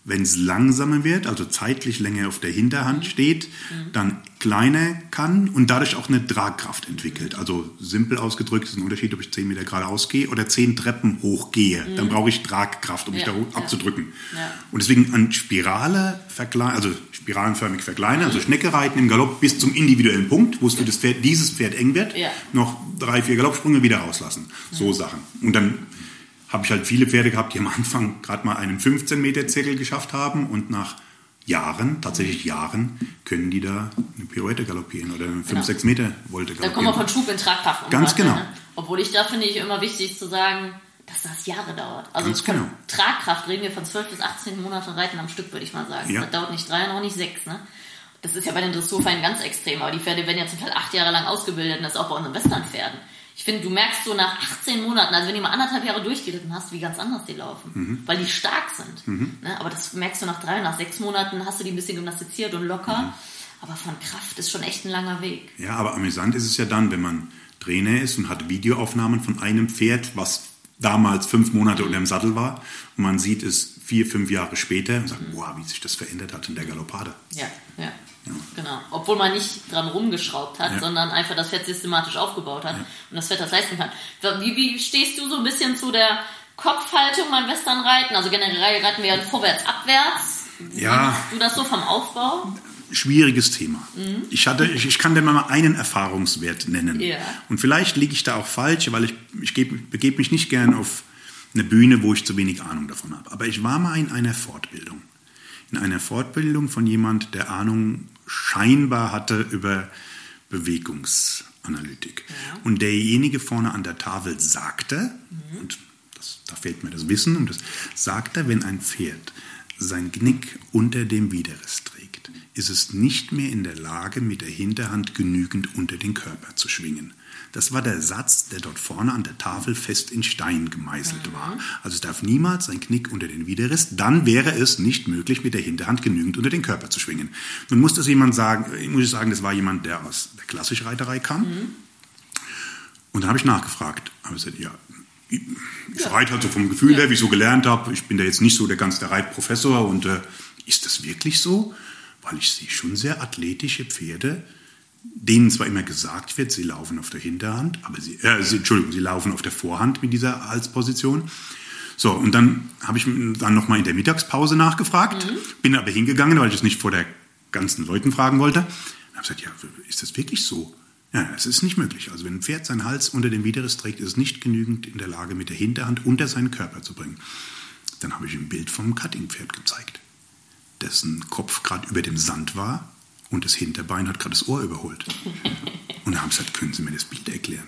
wenn es langsamer wird, also zeitlich länger auf der Hinterhand steht, dann kleiner kann und dadurch auch eine Tragkraft entwickelt. Also simpel ausgedrückt ist ein Unterschied, ob ich 10 Meter geradeaus gehe oder 10 Treppen hochgehe. Dann brauche ich Tragkraft, um mich Ja, da hoch ja. abzudrücken. Ja. Und deswegen an Spirale verkleinern, also spiralenförmig verkleinern, also Schnecke reiten im Galopp bis zum individuellen Punkt, wo es für das Pferd, dieses Pferd eng wird, noch drei, vier Galoppsprünge wieder rauslassen. So Sachen. Und dann habe ich halt viele Pferde gehabt, die am Anfang gerade mal einen 15 Meter Zirkel geschafft haben und nach Jahren, tatsächlich Jahren, können die da eine Pirouette galoppieren oder eine 5, 6 Meter Volte Da kommen wir galoppieren. von Schub in Tragkraft. Ganz genau. Ne? Obwohl ich da finde ich immer wichtig zu sagen, dass das Jahre dauert. Also Ganz genau. Tragkraft reden wir von 12 bis 18 Monaten Reiten am Stück, würde ich mal sagen. Ja. Das dauert nicht drei und auch nicht sechs. Ne? Das ist ja bei den Dressurvereinen ganz extrem, aber die Pferde werden ja zum Teil acht Jahre lang ausgebildet und das auch bei unseren Westernpferden. Ich finde, du merkst so nach 18 Monaten, also wenn du mal anderthalb Jahre durchgeritten hast, wie ganz anders die laufen, Mhm. weil die stark sind. Ne? Aber das merkst du nach drei, nach sechs Monaten hast du die ein bisschen gymnastiziert und locker. Mhm. Aber von Kraft ist schon echt ein langer Weg. Ja, aber amüsant ist es ja dann, wenn man Trainer ist und hat Videoaufnahmen von einem Pferd, was damals fünf Monate unter dem Sattel war, und man sieht es vier, fünf Jahre später und sagt, boah, wie sich das verändert hat in der Galoppade. Ja, ja. Genau. Obwohl man nicht dran rumgeschraubt hat, Ja. sondern einfach das Pferd systematisch aufgebaut hat und das Pferd das leisten kann. Wie, wie stehst du so ein bisschen zu der Kopfhaltung beim Westernreiten? Also generell reiten wir ja vorwärts, abwärts. Wie Ja. machst du das so vom Aufbau? Schwieriges Thema. Ich, hatte, ich, ich kann dir mal einen Erfahrungswert nennen. Ja. Und vielleicht liege ich da auch falsch, weil ich, ich geb- begebe mich nicht gern auf eine Bühne, wo ich zu wenig Ahnung davon habe. Aber ich war mal in einer Fortbildung. In einer Fortbildung von jemand, der Ahnung scheinbar hatte über Bewegungsanalytik. Ja. Und derjenige vorne an der Tafel sagte, und das, da fehlt mir das Wissen, und das sagte, wenn ein Pferd sein Knick unter dem Widerriss trägt, ist es nicht mehr in der Lage, mit der Hinterhand genügend unter den Körper zu schwingen. Das war der Satz, der dort vorne an der Tafel fest in Stein gemeißelt war. Also es darf niemals ein Knick unter den Widerriss, dann wäre es nicht möglich, mit der Hinterhand genügend unter den Körper zu schwingen. Nun muss das jemand sagen, ich muss sagen, das war jemand, der aus der Klassischreiterei kam. Und dann habe ich nachgefragt. Habe gesagt, ja, ich, ich reite halt so vom Gefühl her, wie ich so gelernt habe. Ich bin da jetzt nicht so der ganz der Reitprofessor. Und äh, ist das wirklich so? Weil ich sehe schon sehr athletische Pferde, denen zwar immer gesagt wird, sie laufen auf der Hinterhand, aber sie, äh, sie, Entschuldigung, sie laufen auf der Vorhand mit dieser Halsposition. So, und dann habe ich dann nochmal in der Mittagspause nachgefragt, bin aber hingegangen, weil ich es nicht vor der ganzen Leuten fragen wollte. Und habe gesagt, ja, ist das wirklich so? Ja, es ist nicht möglich. Also wenn ein Pferd seinen Hals unter dem Widerriss trägt, ist es nicht genügend in der Lage, mit der Hinterhand unter seinen Körper zu bringen. Dann habe ich ein Bild vom Cuttingpferd gezeigt, dessen Kopf gerade über dem Sand war und das Hinterbein hat gerade das Ohr überholt. Und dann haben sie gesagt, können Sie mir das Bild erklären?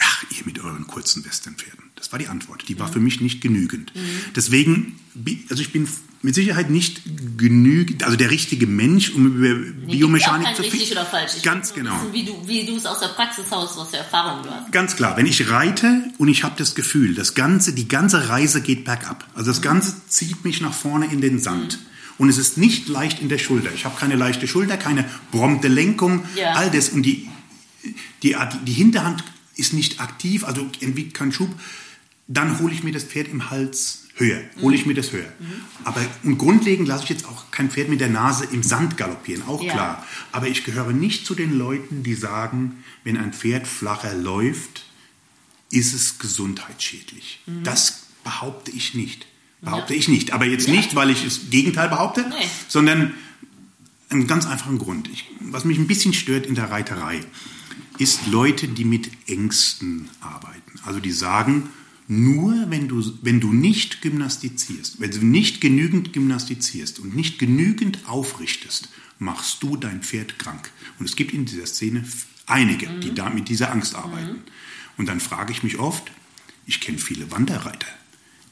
Ach, ihr mit euren kurzen Westernpferden. Das war die Antwort. Die war für mich nicht genügend. Deswegen, bi- also ich bin mit Sicherheit nicht genügend, also der richtige Mensch, um über Biomechanik zu richtig oder falsch. Ich Ganz genau. Wissen, wie du, wie du es aus der Praxis haust, was für Erfahrungen du hast. Ganz klar, wenn ich reite und ich habe das Gefühl, das ganze, die ganze Reise geht bergab. Also das Ganze zieht mich nach vorne in den Sand. Und es ist nicht leicht in der Schulter. Ich habe keine leichte Schulter, keine prompte Lenkung, Ja. all das. Und die, die, die Hinterhand ist nicht aktiv, also entwickelt keinen Schub. Dann hole ich mir das Pferd im Hals höher, hole ich mir das höher. Aber und grundlegend lasse ich jetzt auch kein Pferd mit der Nase im Sand galoppieren, auch Ja. klar. Aber ich gehöre nicht zu den Leuten, die sagen, wenn ein Pferd flacher läuft, ist es gesundheitsschädlich. Das behaupte ich nicht. Behaupte Ja. ich nicht. Aber jetzt nicht, weil ich das Gegenteil behaupte, Nee. sondern einen ganz einfachen Grund. Ich, was mich ein bisschen stört in der Reiterei. ist Leute, die mit Ängsten arbeiten. Also die sagen, nur wenn du, wenn du nicht gymnastizierst, wenn du nicht genügend gymnastizierst und nicht genügend aufrichtest, machst du dein Pferd krank. Und es gibt in dieser Szene einige, mhm. die da mit dieser Angst arbeiten. Mhm. Und dann frage ich mich oft, ich kenne viele Wanderreiter,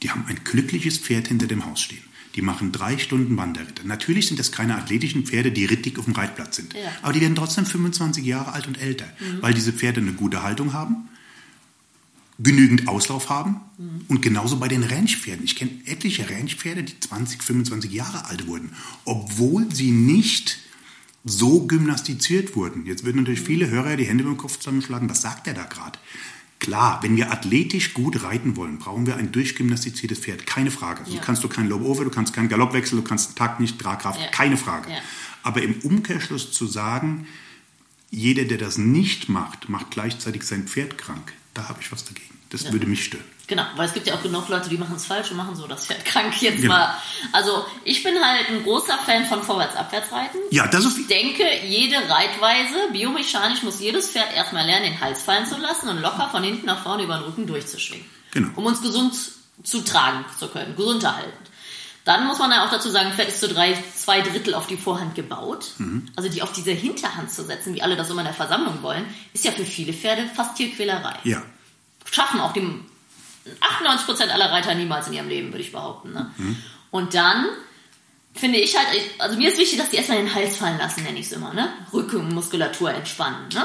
die haben ein glückliches Pferd hinter dem Haus stehen. Die machen drei Stunden Wanderritte. Natürlich sind das keine athletischen Pferde, die rittig auf dem Reitplatz sind. Ja. Aber die werden trotzdem 25 Jahre alt und älter, mhm. weil diese Pferde eine gute Haltung haben, genügend Auslauf haben. Mhm. Und genauso bei den Ranchpferden. Ich kenne etliche Ranchpferde, die 20, 25 Jahre alt wurden, obwohl sie nicht so gymnastiziert wurden. Jetzt würden natürlich mhm. viele Hörer die Hände beim Kopf zusammenschlagen. Was sagt er da gerade? Klar, wenn wir athletisch gut reiten wollen, brauchen wir ein durchgymnastiziertes Pferd, keine Frage. Ja. Du kannst du kein Lob-Over, du kannst keinen Galoppwechsel, du kannst den Takt nicht, Tragkraft, ja. keine Frage. Ja. Aber im Umkehrschluss zu sagen, jeder, der das nicht macht, macht gleichzeitig sein Pferd krank, da habe ich was dagegen. Das würde mich stören. Genau, weil es gibt ja auch genug Leute, die machen es falsch und machen so das Pferd krank jetzt genau. mal. Also ich bin halt ein großer Fan von Vorwärts-Abwärts-Reiten. Ja, das ist... Ich denke, jede Reitweise, biomechanisch muss jedes Pferd erstmal lernen, den Hals fallen zu lassen und locker von hinten nach vorne über den Rücken durchzuschwingen. Genau. Um uns gesund zu tragen zu können, gesund erhalten. Dann muss man ja auch dazu sagen, Pferd ist zu drei, zwei Drittel auf die Vorhand gebaut. Mhm. Also die auf diese Hinterhand zu setzen, wie alle das immer in der Versammlung wollen, ist ja für viele Pferde fast Tierquälerei. Ja schaffen auch die 98% aller Reiter niemals in ihrem Leben, würde ich behaupten. Ne? Mhm. Und dann finde ich halt, also mir ist wichtig, dass die erstmal den Hals fallen lassen, nenne ich es immer, ne? Rückenmuskulatur entspannen, ne?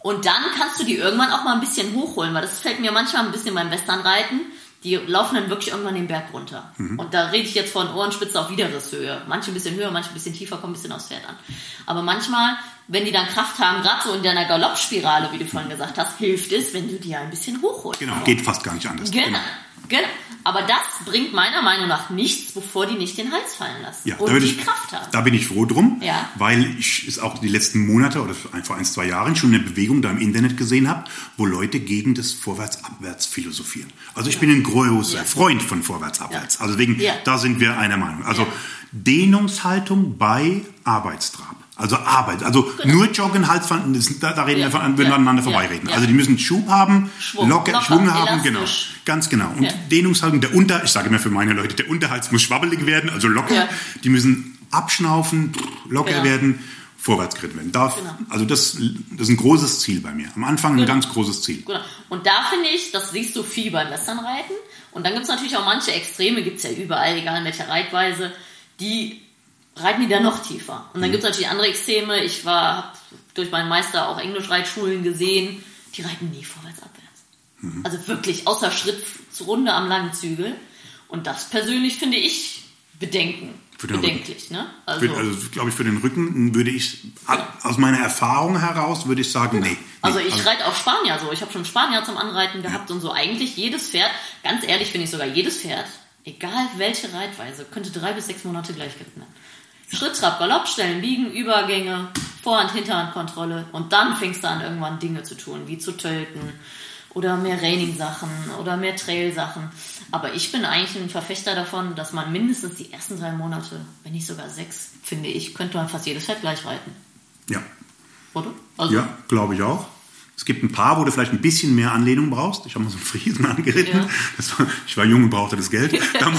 Und dann kannst du die irgendwann auch mal ein bisschen hochholen, weil das fällt mir manchmal ein bisschen beim Westernreiten. Die laufen dann wirklich irgendwann den Berg runter. Mhm. Und da rede ich jetzt von Ohrenspitze auf Widerrisshöhe. Manche ein bisschen höher, manche ein bisschen tiefer, kommt ein bisschen aufs Pferd an. Aber manchmal wenn die dann Kraft haben, gerade so in deiner Galoppspirale, wie du vorhin gesagt hast, hilft es, wenn du die ein bisschen hochholst. Genau, geht fast gar nicht anders. Genau. genau. Genau. Aber das bringt meiner Meinung nach nichts, bevor die nicht den Hals fallen lassen ja, und die ich, Kraft haben. Da bin ich froh drum, ja. weil ich es auch die letzten Monate oder vor ein, zwei Jahren schon eine Bewegung da im Internet gesehen habe, wo Leute gegen das Vorwärts-Abwärts philosophieren. Also ich ja. bin ein großer. Freund von Vorwärts-Abwärts. Also wegen, da sind wir einer Meinung. Also Dehnungshaltung bei Arbeitstrab. Also Arbeit, also genau. nur Joggen, Halsfanden, da, da reden ja. wir von, würden wir aneinander vorbeireden. Ja. Also die müssen Schub haben, Schwung, locker, locker, Schwung haben, genau, ganz genau. Und ja. Dehnungshaltung, der Unter, ich sage immer für meine Leute, der Unterhals muss schwabbelig werden, also locker. Die müssen abschnaufen, locker genau. werden, vorwärts geritten werden. Darf, genau. Also das, das ist ein großes Ziel bei mir. Am Anfang ein genau. ganz großes Ziel. Genau. Und da finde ich, das siehst du viel beim Westernreiten. Und dann gibt es natürlich auch manche Extreme, gibt es ja überall, egal in welcher Reitweise, die reiten die da noch tiefer. Und dann mhm. gibt es natürlich andere Extreme. Ich war, habe durch meinen Meister auch Englischreitschulen gesehen, die reiten nie vorwärts, abwärts. Mhm. Also wirklich außer Schritt zur Runde am langen Zügel. Und das persönlich finde ich bedenken. Bedenklich, ne? Also, für, also glaube ich, für den Rücken würde ich, ja. aus meiner Erfahrung heraus, würde ich sagen, nee. nee. Also ich also, reite auch Spanier so. Ich habe schon Spanier zum Anreiten gehabt ja. und so. Eigentlich jedes Pferd, ganz ehrlich finde ich sogar jedes Pferd, egal welche Reitweise, könnte drei bis sechs Monate gleich geritten werden. Schritt, Trab, Galopp, Stellen, Biegen, Übergänge, Vorhand, Hinterhand-Kontrolle und dann fängst du an, irgendwann Dinge zu tun, wie zu töten oder mehr Raining-Sachen oder mehr Trail-Sachen. Aber ich bin eigentlich ein Verfechter davon, dass man mindestens die ersten drei Monate, wenn nicht sogar sechs, finde ich, könnte man fast jedes Pferd gleich reiten. Ja. Oder? Also, ja, glaube ich auch. Es gibt ein paar, wo du vielleicht ein bisschen mehr Anlehnung brauchst. Ich habe mal so einen Friesen [laughs] angeritten. Ja. War, ich war jung und brauchte das Geld. [laughs] Da,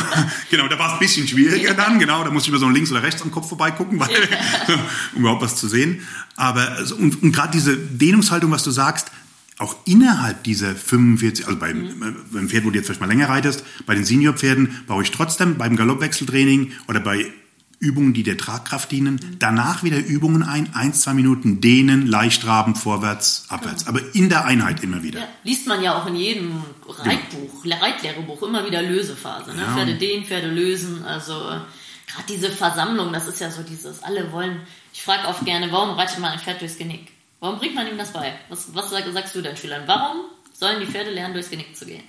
genau, da war es ein bisschen schwieriger dann. Genau, da musste ich mir so links oder rechts am Kopf vorbeigucken, weil, [laughs] um überhaupt was zu sehen. Aber also, und, und gerade diese Dehnungshaltung, was du sagst, auch innerhalb dieser 45, also beim, mhm. beim Pferd, wo du jetzt vielleicht mal länger reitest, bei den Seniorpferden baue ich trotzdem beim Galoppwechseltraining oder bei Übungen, die der Tragkraft dienen. Danach wieder Übungen ein, ein, zwei Minuten dehnen, leicht traben, vorwärts, abwärts. Ja. Aber in der Einheit immer wieder. Ja, liest man ja auch in jedem Reitbuch, ja. Reitlehrebuch immer wieder Lösephase. Ne? Pferde dehnen, Pferde lösen. Also äh, gerade diese Versammlung, das ist ja so dieses, alle wollen. Ich frage oft gerne, warum reitet man ein Pferd durchs Genick? Warum bringt man ihm das bei? Was, was sagst du deinen Schülern? Warum sollen die Pferde lernen, durchs Genick zu gehen?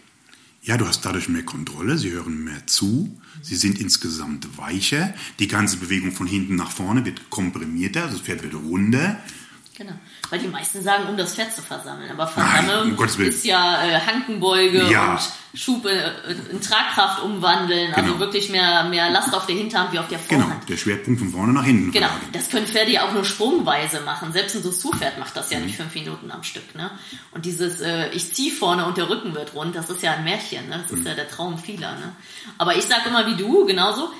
Ja, du hast dadurch mehr Kontrolle, sie hören mehr zu, sie sind insgesamt weicher, die ganze Bewegung von hinten nach vorne wird komprimierter, also das Pferd wird runder. Genau. Weil die meisten sagen, um das Pferd zu versammeln. Aber Nein, Versammeln um ist ja äh, Hankenbeuge Ja. und Schub äh, in Tragkraft umwandeln. Also Genau. wirklich mehr, mehr Last auf der Hinterhand wie auf der Genau, Vorhand. der Schwerpunkt von vorne nach hinten. Genau, verlagern. das können Pferde ja auch nur sprungweise machen. Selbst ein Dressurpferd macht das ja Mhm. nicht fünf Minuten am Stück. Ne? Und dieses, äh, ich zieh vorne und der Rücken wird rund, das ist ja ein Märchen. Ne? Das Mhm. ist ja der Traum vieler. Ne? Aber ich sage immer wie du, genauso.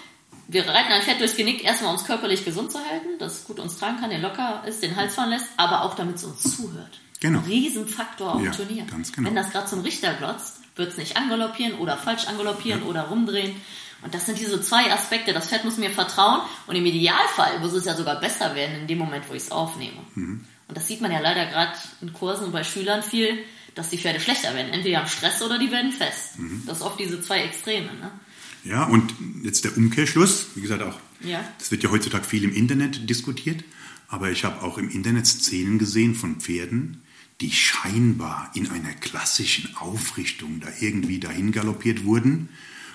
Wir reiten ein Pferd durchs Genick, erstmal uns körperlich gesund zu halten, dass es gut uns tragen kann, den locker ist, den Hals fahren lässt, aber auch damit es uns zuhört. Genau. Riesenfaktor auf Ja, dem Turnier. ganz genau. Wenn das gerade zum Richter glotzt, wird es nicht angaloppieren oder falsch angaloppieren oder rumdrehen. Und das sind diese zwei Aspekte. Das Pferd muss mir vertrauen und im Idealfall muss es ja sogar besser werden in dem Moment, wo ich es aufnehme. Mhm. Und das sieht man ja leider gerade in Kursen und bei Schülern viel, dass die Pferde schlechter werden. Entweder am Stress oder die werden fest. Mhm. Das ist oft diese zwei Extreme. Ne? Ja, und jetzt der Umkehrschluss, wie gesagt auch, Ja. das wird ja heutzutage viel im Internet diskutiert, aber ich habe auch im Internet Szenen gesehen von Pferden, die scheinbar in einer klassischen Aufrichtung da irgendwie dahin galoppiert wurden.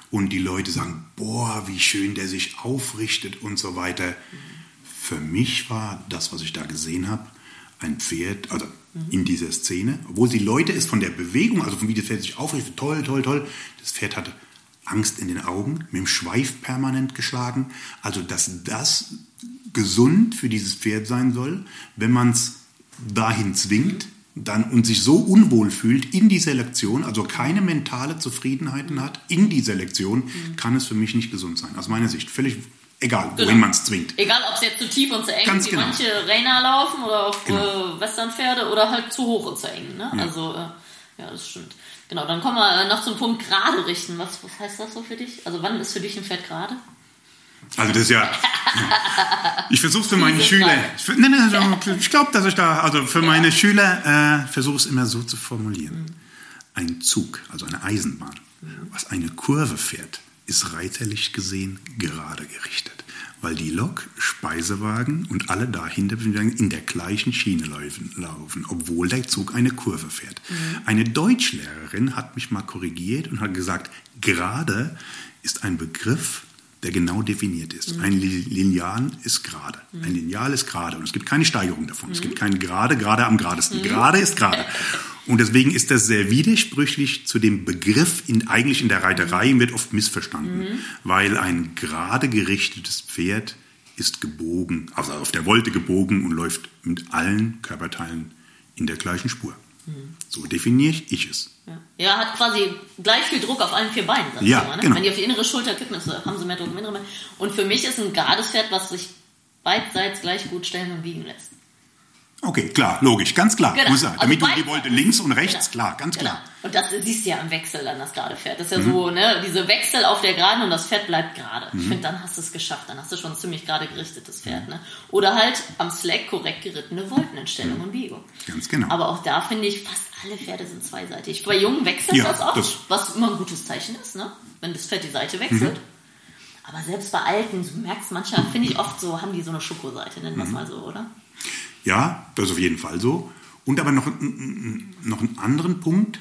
Und die Leute sagen, boah, wie schön der sich aufrichtet und so weiter. Für mich war das, was ich da gesehen habe, ein Pferd, also in dieser Szene, obwohl die Leute es von der Bewegung, also von wie das Pferd sich aufrichtet, toll, toll, toll, das Pferd hatte Angst in den Augen, mit dem Schweif permanent geschlagen. Also, dass das gesund für dieses Pferd sein soll, wenn man es dahin zwingt dann, und sich so unwohl fühlt in dieser Lektion, also keine mentale Zufriedenheiten hat in dieser Lektion, kann es für mich nicht gesund sein. Aus meiner Sicht völlig egal, wohin Genau. man es zwingt. Egal, ob es jetzt zu tief und zu eng Ganz wie genau. manche Rainer laufen oder auf Genau. äh, Westernpferde oder halt zu hoch und zu eng. Ne? Also, äh, ja, das stimmt. Genau, dann kommen wir äh, noch zum Punkt gerade richten. Was, was heißt das so für dich? Also, wann ist für dich ein Pferd gerade? Also das ist ja. [laughs] Ich versuche es für meine Schüler. Ich, nein, nein, also ich glaube, dass ich da, also für meine Schüler äh, versuche es immer so zu formulieren. Ein Zug, also eine Eisenbahn, was eine Kurve fährt, ist reiterlich gesehen gerade gerichtet. Weil die Lok, Speisewagen und alle dahinter in der gleichen Schiene laufen, obwohl der Zug eine Kurve fährt. Eine Deutschlehrerin hat mich mal korrigiert und hat gesagt, gerade ist ein Begriff, der genau definiert ist. Ein Li- Lineal ist gerade. Ein Lineal ist gerade. Und es gibt keine Steigerung davon. Es gibt keine gerade, gerade am geradesten. Gerade ist gerade. Und deswegen ist das sehr widersprüchlich zu dem Begriff in, eigentlich in der Reiterei wird oft missverstanden. Weil ein gerade gerichtetes Pferd ist gebogen, also auf der Wolte gebogen und läuft mit allen Körperteilen in der gleichen Spur. So definiere ich es. Ja. ja, hat quasi gleich viel Druck auf allen vier Beinen. Ja, ich immer, ne? genau. Wenn die auf die innere Schulter kippen, ist, haben sie mehr Druck im inneren Bein. Und für mich ist ein gerades Pferd, was sich beidseits gleich gut stellen und wiegen lässt. Okay, klar, logisch, ganz klar. Genau. Muss sein. Also Damit du beid- die Wolte links und rechts, Genau. klar, ganz Genau. klar. Und das siehst du ja im Wechsel dann, das gerade Pferd. Das ist ja Mhm. so, ne, diese Wechsel auf der Geraden und das Pferd bleibt gerade. Ich finde, dann hast du es geschafft. Dann hast du schon ein ziemlich gerade gerichtetes Mhm. Pferd, ne? Oder halt am Slack korrekt gerittene Woltenentstellung und Biegung. Ganz genau. Aber auch da finde ich, fast alle Pferde sind zweiseitig. Bei Jungen wechselt Ja, das oft, das- was immer ein gutes Zeichen ist, ne? Wenn das Pferd die Seite wechselt. Mhm. Aber selbst bei Alten, du merkst manchmal, finde ich oft so, haben die so eine Schokoseite, nennen wir Mhm. es mal so, oder? Ja, das ist auf jeden Fall so. Und aber noch, noch einen anderen Punkt,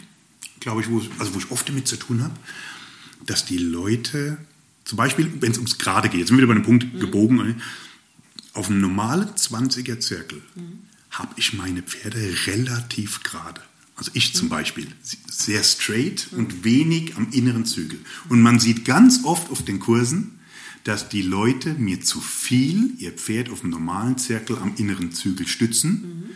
glaube ich, wo, also wo ich oft damit zu tun habe, dass die Leute, zum Beispiel, wenn es ums Gerade geht, jetzt sind wir wieder bei dem Punkt gebogen, äh, auf einem normalen 20er Zirkel habe ich meine Pferde relativ gerade. Also ich zum Beispiel, sehr straight und wenig am inneren Zügel. Und man sieht ganz oft auf den Kursen, dass die Leute mir zu viel ihr Pferd auf dem normalen Zirkel am inneren Zügel stützen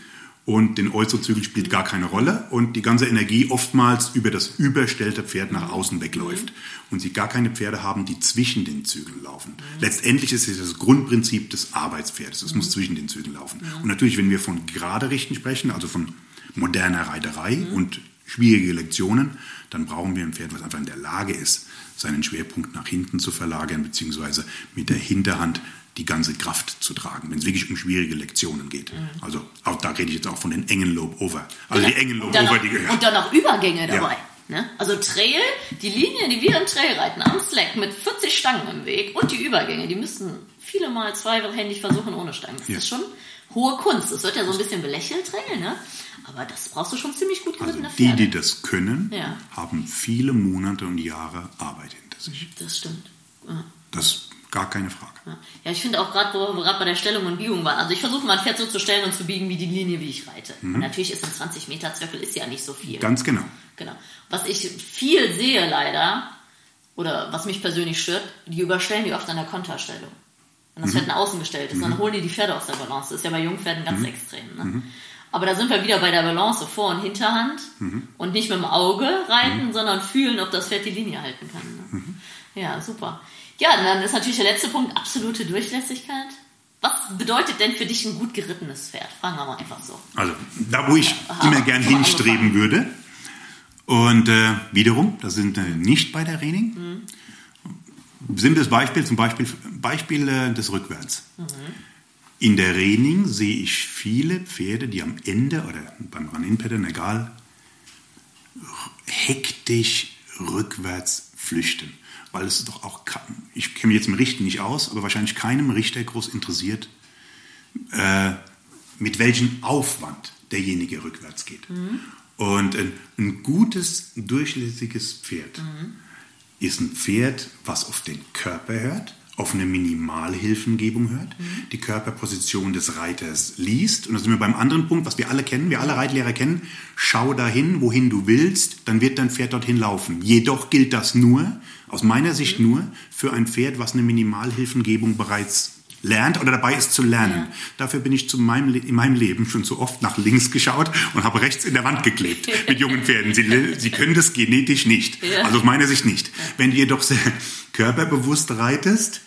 und den Äußerzügel spielt gar keine Rolle und die ganze Energie oftmals über das überstellte Pferd nach außen wegläuft und sie gar keine Pferde haben, die zwischen den Zügeln laufen. Letztendlich ist es das Grundprinzip des Arbeitspferdes, es muss zwischen den Zügeln laufen. Und natürlich, wenn wir von gerade Richten sprechen, also von moderner Reiterei und schwierige Lektionen, dann brauchen wir ein Pferd, was einfach in der Lage ist, seinen Schwerpunkt nach hinten zu verlagern, beziehungsweise mit der Hinterhand die ganze Kraft zu tragen, wenn es wirklich um schwierige Lektionen geht. Also auch da rede ich jetzt auch von den engen Lobe-Over. Also die engen Lobe-Over, die und dann noch Übergänge Ja. dabei. Ne? Also Trail, die Linie, die wir im Trail reiten, am Slack mit 40 Stangen im Weg und die Übergänge, die müssen viele Mal zweihändig versuchen ohne Stangen. Das Ja. ist schon hohe Kunst. Das wird ja so ein bisschen belächelt, Trail, ne? aber das brauchst du schon ziemlich gut also gerittene die, Pferde. die das können, Ja. haben viele Monate und Jahre Arbeit hinter sich. Das stimmt. Ja. Das Gar keine Frage. Ja, ich finde auch gerade, wo wir gerade bei der Stellung und Biegung waren, also ich versuche mein Pferd so zu stellen und zu biegen wie die Linie, wie ich reite. Mhm. Natürlich ist ein 20 Meter Zirkel ist ja nicht so viel. Ganz genau. Genau. Was ich viel sehe leider, oder was mich persönlich stört, die überstellen die oft an der Konterstellung. Wenn das mhm. Pferd nach außen gestellt ist, mhm. dann holen die die Pferde aus der Balance. Das ist ja bei Jungpferden ganz mhm. extrem. Ne? Mhm. Aber da sind wir wieder bei der Balance Vor- und Hinterhand mhm. und nicht mit dem Auge reiten, mhm. sondern fühlen, ob das Pferd die Linie halten kann. Ne? Ja, super. Ja, dann ist natürlich der letzte Punkt absolute Durchlässigkeit. Was bedeutet denn für dich ein gut gerittenes Pferd? Fragen wir mal einfach so. Also, da wo ich ja, immer gern hinstreben würde, und äh, wiederum, da sind wir nicht bei der Reining. Simples Beispiel, zum Beispiel Beispiel äh, des Rückwärts. Mhm. In der Reining sehe ich viele Pferde, die am Ende oder beim Run-In-Pattern, egal, hektisch rückwärts flüchten. Weil es doch auch, ich kenne mich jetzt im Richten nicht aus, aber wahrscheinlich keinem Richter groß interessiert, äh, mit welchem Aufwand derjenige rückwärts geht. Mhm. Und ein, ein gutes, durchlässiges Pferd mhm. Ist ein Pferd, was auf den Körper hört, auf eine Minimalhilfengebung hört, mhm. die Körperposition des Reiters liest. Und da sind wir beim anderen Punkt, was wir alle kennen, wir alle Reitlehrer kennen. Schau dahin, wohin du willst, dann wird dein Pferd dorthin laufen. Jedoch gilt das nur, aus meiner Sicht mhm. nur, für ein Pferd, was eine Minimalhilfengebung bereits lernt oder dabei ist zu lernen. Ja. Dafür bin ich zu meinem, in meinem Leben schon so oft nach links geschaut und habe rechts in der Wand geklebt [laughs] mit jungen Pferden. Sie, sie können das genetisch nicht. Ja. Also aus meiner Sicht nicht. Wenn du jedoch sehr körperbewusst reitest,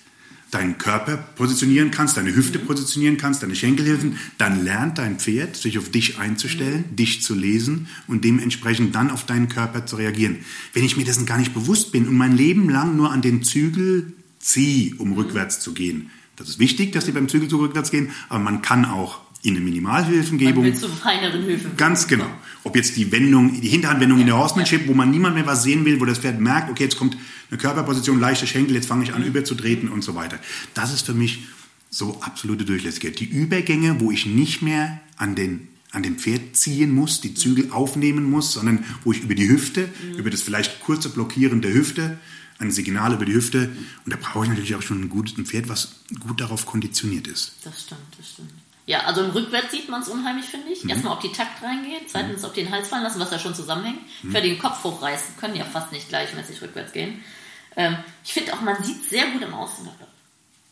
deinen Körper positionieren kannst, deine Hüfte mhm. positionieren kannst, deine Schenkelhilfen, dann lernt dein Pferd, sich auf dich einzustellen, mhm. dich zu lesen und dementsprechend dann auf deinen Körper zu reagieren. Wenn ich mir dessen gar nicht bewusst bin und mein Leben lang nur an den Zügel ziehe, um mhm. rückwärts zu gehen, das ist wichtig, dass die beim Zügelzug rückwärts gehen, aber man kann auch in eine Minimalhilfengebung. Man will zu feineren Hilfen. Ganz genau. Ob jetzt die Wendung, die Hinterhandwendung ja, in der Horsemanship, ja. wo man niemand mehr was sehen will, wo das Pferd merkt, okay, jetzt kommt eine Körperposition, leichte Schenkel, jetzt fange ich an, mhm. überzutreten und so weiter. Das ist für mich so absolute Durchlässigkeit. Die Übergänge, wo ich nicht mehr an den an dem Pferd ziehen muss, die Zügel aufnehmen muss, sondern wo ich über die Hüfte, mhm. über das vielleicht kurze Blockieren der Hüfte ein Signal über die Hüfte. Und da brauche ich natürlich auch schon ein gutes Pferd, was gut darauf konditioniert ist. Das stimmt, das stimmt. Ja, also im Rückwärts sieht man es unheimlich, finde ich. Mhm. Erstmal, ob die Takt reingeht, zweitens, mhm. ob die den Hals fallen lassen, was ja schon zusammenhängt. Mhm. Für den Kopf hochreißen, können ja fast nicht gleichmäßig rückwärts gehen. Ähm, ich finde auch, man sieht sehr gut im Außengalopp.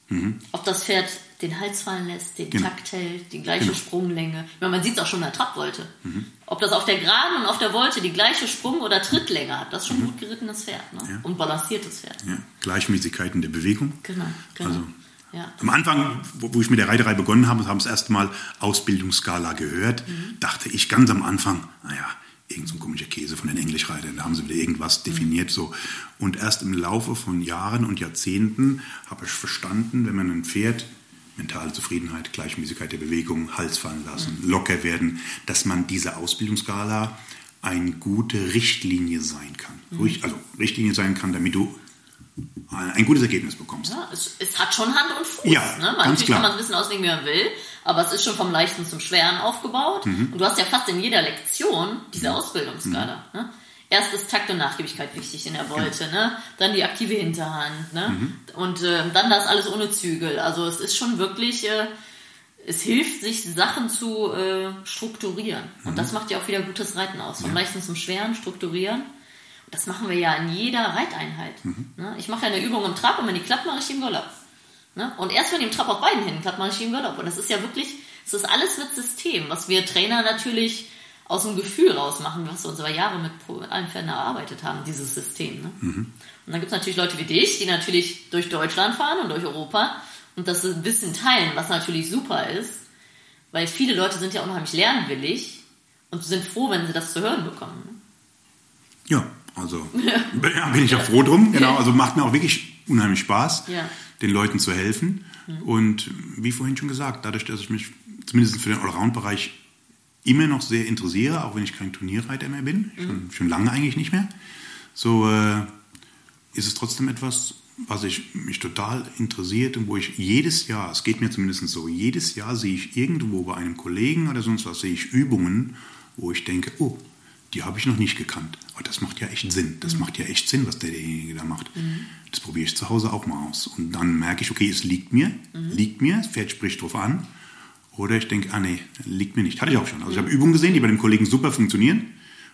Mhm. Ob das Pferd den Hals fallen lässt, den genau. Takt hält, die gleiche genau. Sprunglänge. Meine, man sieht es auch schon in der Trappwolte. Mhm. Ob das auf der Geraden und auf der Wolte die gleiche Sprung- oder Trittlänge hat, das ist schon mhm. gut gerittenes Pferd ne? ja. und balanciertes Pferd. Ja. Gleichmäßigkeiten der Bewegung. Genau, genau. Also, ja. Am Anfang, wo, ich mit der Reiterei begonnen habe, haben das erste Mal Ausbildungsskala gehört, mhm. dachte ich ganz am Anfang, naja, irgend so ein komischer Käse von den Englischreitern, da haben sie wieder irgendwas mhm. definiert so. Und erst im Laufe von Jahren und Jahrzehnten habe ich verstanden, wenn man ein Pferd mentale Zufriedenheit, Gleichmäßigkeit der Bewegung, Hals fallen lassen, mhm. locker werden, dass man diese Ausbildungsskala eine gute Richtlinie sein kann. Mhm. Also Richtlinie sein kann, damit du ein gutes Ergebnis bekommst. Ja, es, es hat schon Hand und Fuß. Ja, ne? man, ganz klar. kann man ein bisschen auslegen, wie man will, aber es ist schon vom Leichten zum Schweren aufgebaut. Mhm. Und du hast ja fast in jeder Lektion diese mhm. Ausbildungsskala. Mhm. Ne? Erst ist Takt und Nachgiebigkeit wichtig in der Wolte, genau. ne? dann die aktive Hinterhand ne? Mhm. und äh, dann das alles ohne Zügel. Also es ist schon wirklich, äh, es hilft sich Sachen zu äh, strukturieren mhm. und das macht ja auch wieder gutes Reiten aus. Vom ja. leichten zum schweren strukturieren. Das machen wir ja in jeder Reiteinheit. Mhm. Ne? Ich mache ja eine Übung im Trab und wenn die klappt, mache ich im Galopp. Ne? Und erst wenn die im Trab auf beiden Händen klappt, mache ich im Galopp. Und das ist ja wirklich, es ist alles mit System, was wir Trainer natürlich aus dem Gefühl raus machen, was wir uns über Jahre mit, mit allen Pferden erarbeitet haben, dieses System. Ne? Mhm. Und dann gibt es natürlich Leute wie dich, die natürlich durch Deutschland fahren und durch Europa und das ein bisschen teilen, was natürlich super ist, weil viele Leute sind ja unheimlich lernwillig und sind froh, wenn sie das zu hören bekommen. Ne? Ja, also ja, bin ich auch froh drum. Genau, [laughs] also macht mir auch wirklich unheimlich Spaß, ja. den Leuten zu helfen. Mhm. Und wie vorhin schon gesagt, dadurch, dass ich mich zumindest für den Allround-Bereich immer noch sehr interessiere, auch wenn ich kein Turnierreiter mehr bin, mhm. schon, schon, lange eigentlich nicht mehr, so äh, ist es trotzdem etwas, was ich, mich total interessiert und wo ich jedes Jahr, es geht mir zumindest so, jedes Jahr sehe ich irgendwo bei einem Kollegen oder sonst was, sehe ich Übungen, wo ich denke, oh, die habe ich noch nicht gekannt. Aber das macht ja echt Sinn. Das mhm. macht ja echt Sinn, was derjenige da macht. Mhm. Das probiere ich zu Hause auch mal aus. Und dann merke ich, okay, es liegt mir, mhm. liegt mir, das Pferd spricht drauf an. Oder ich denke, ah nee, liegt mir nicht. Hatte ich auch schon. Also ich habe Übungen gesehen, die bei dem Kollegen super funktionieren.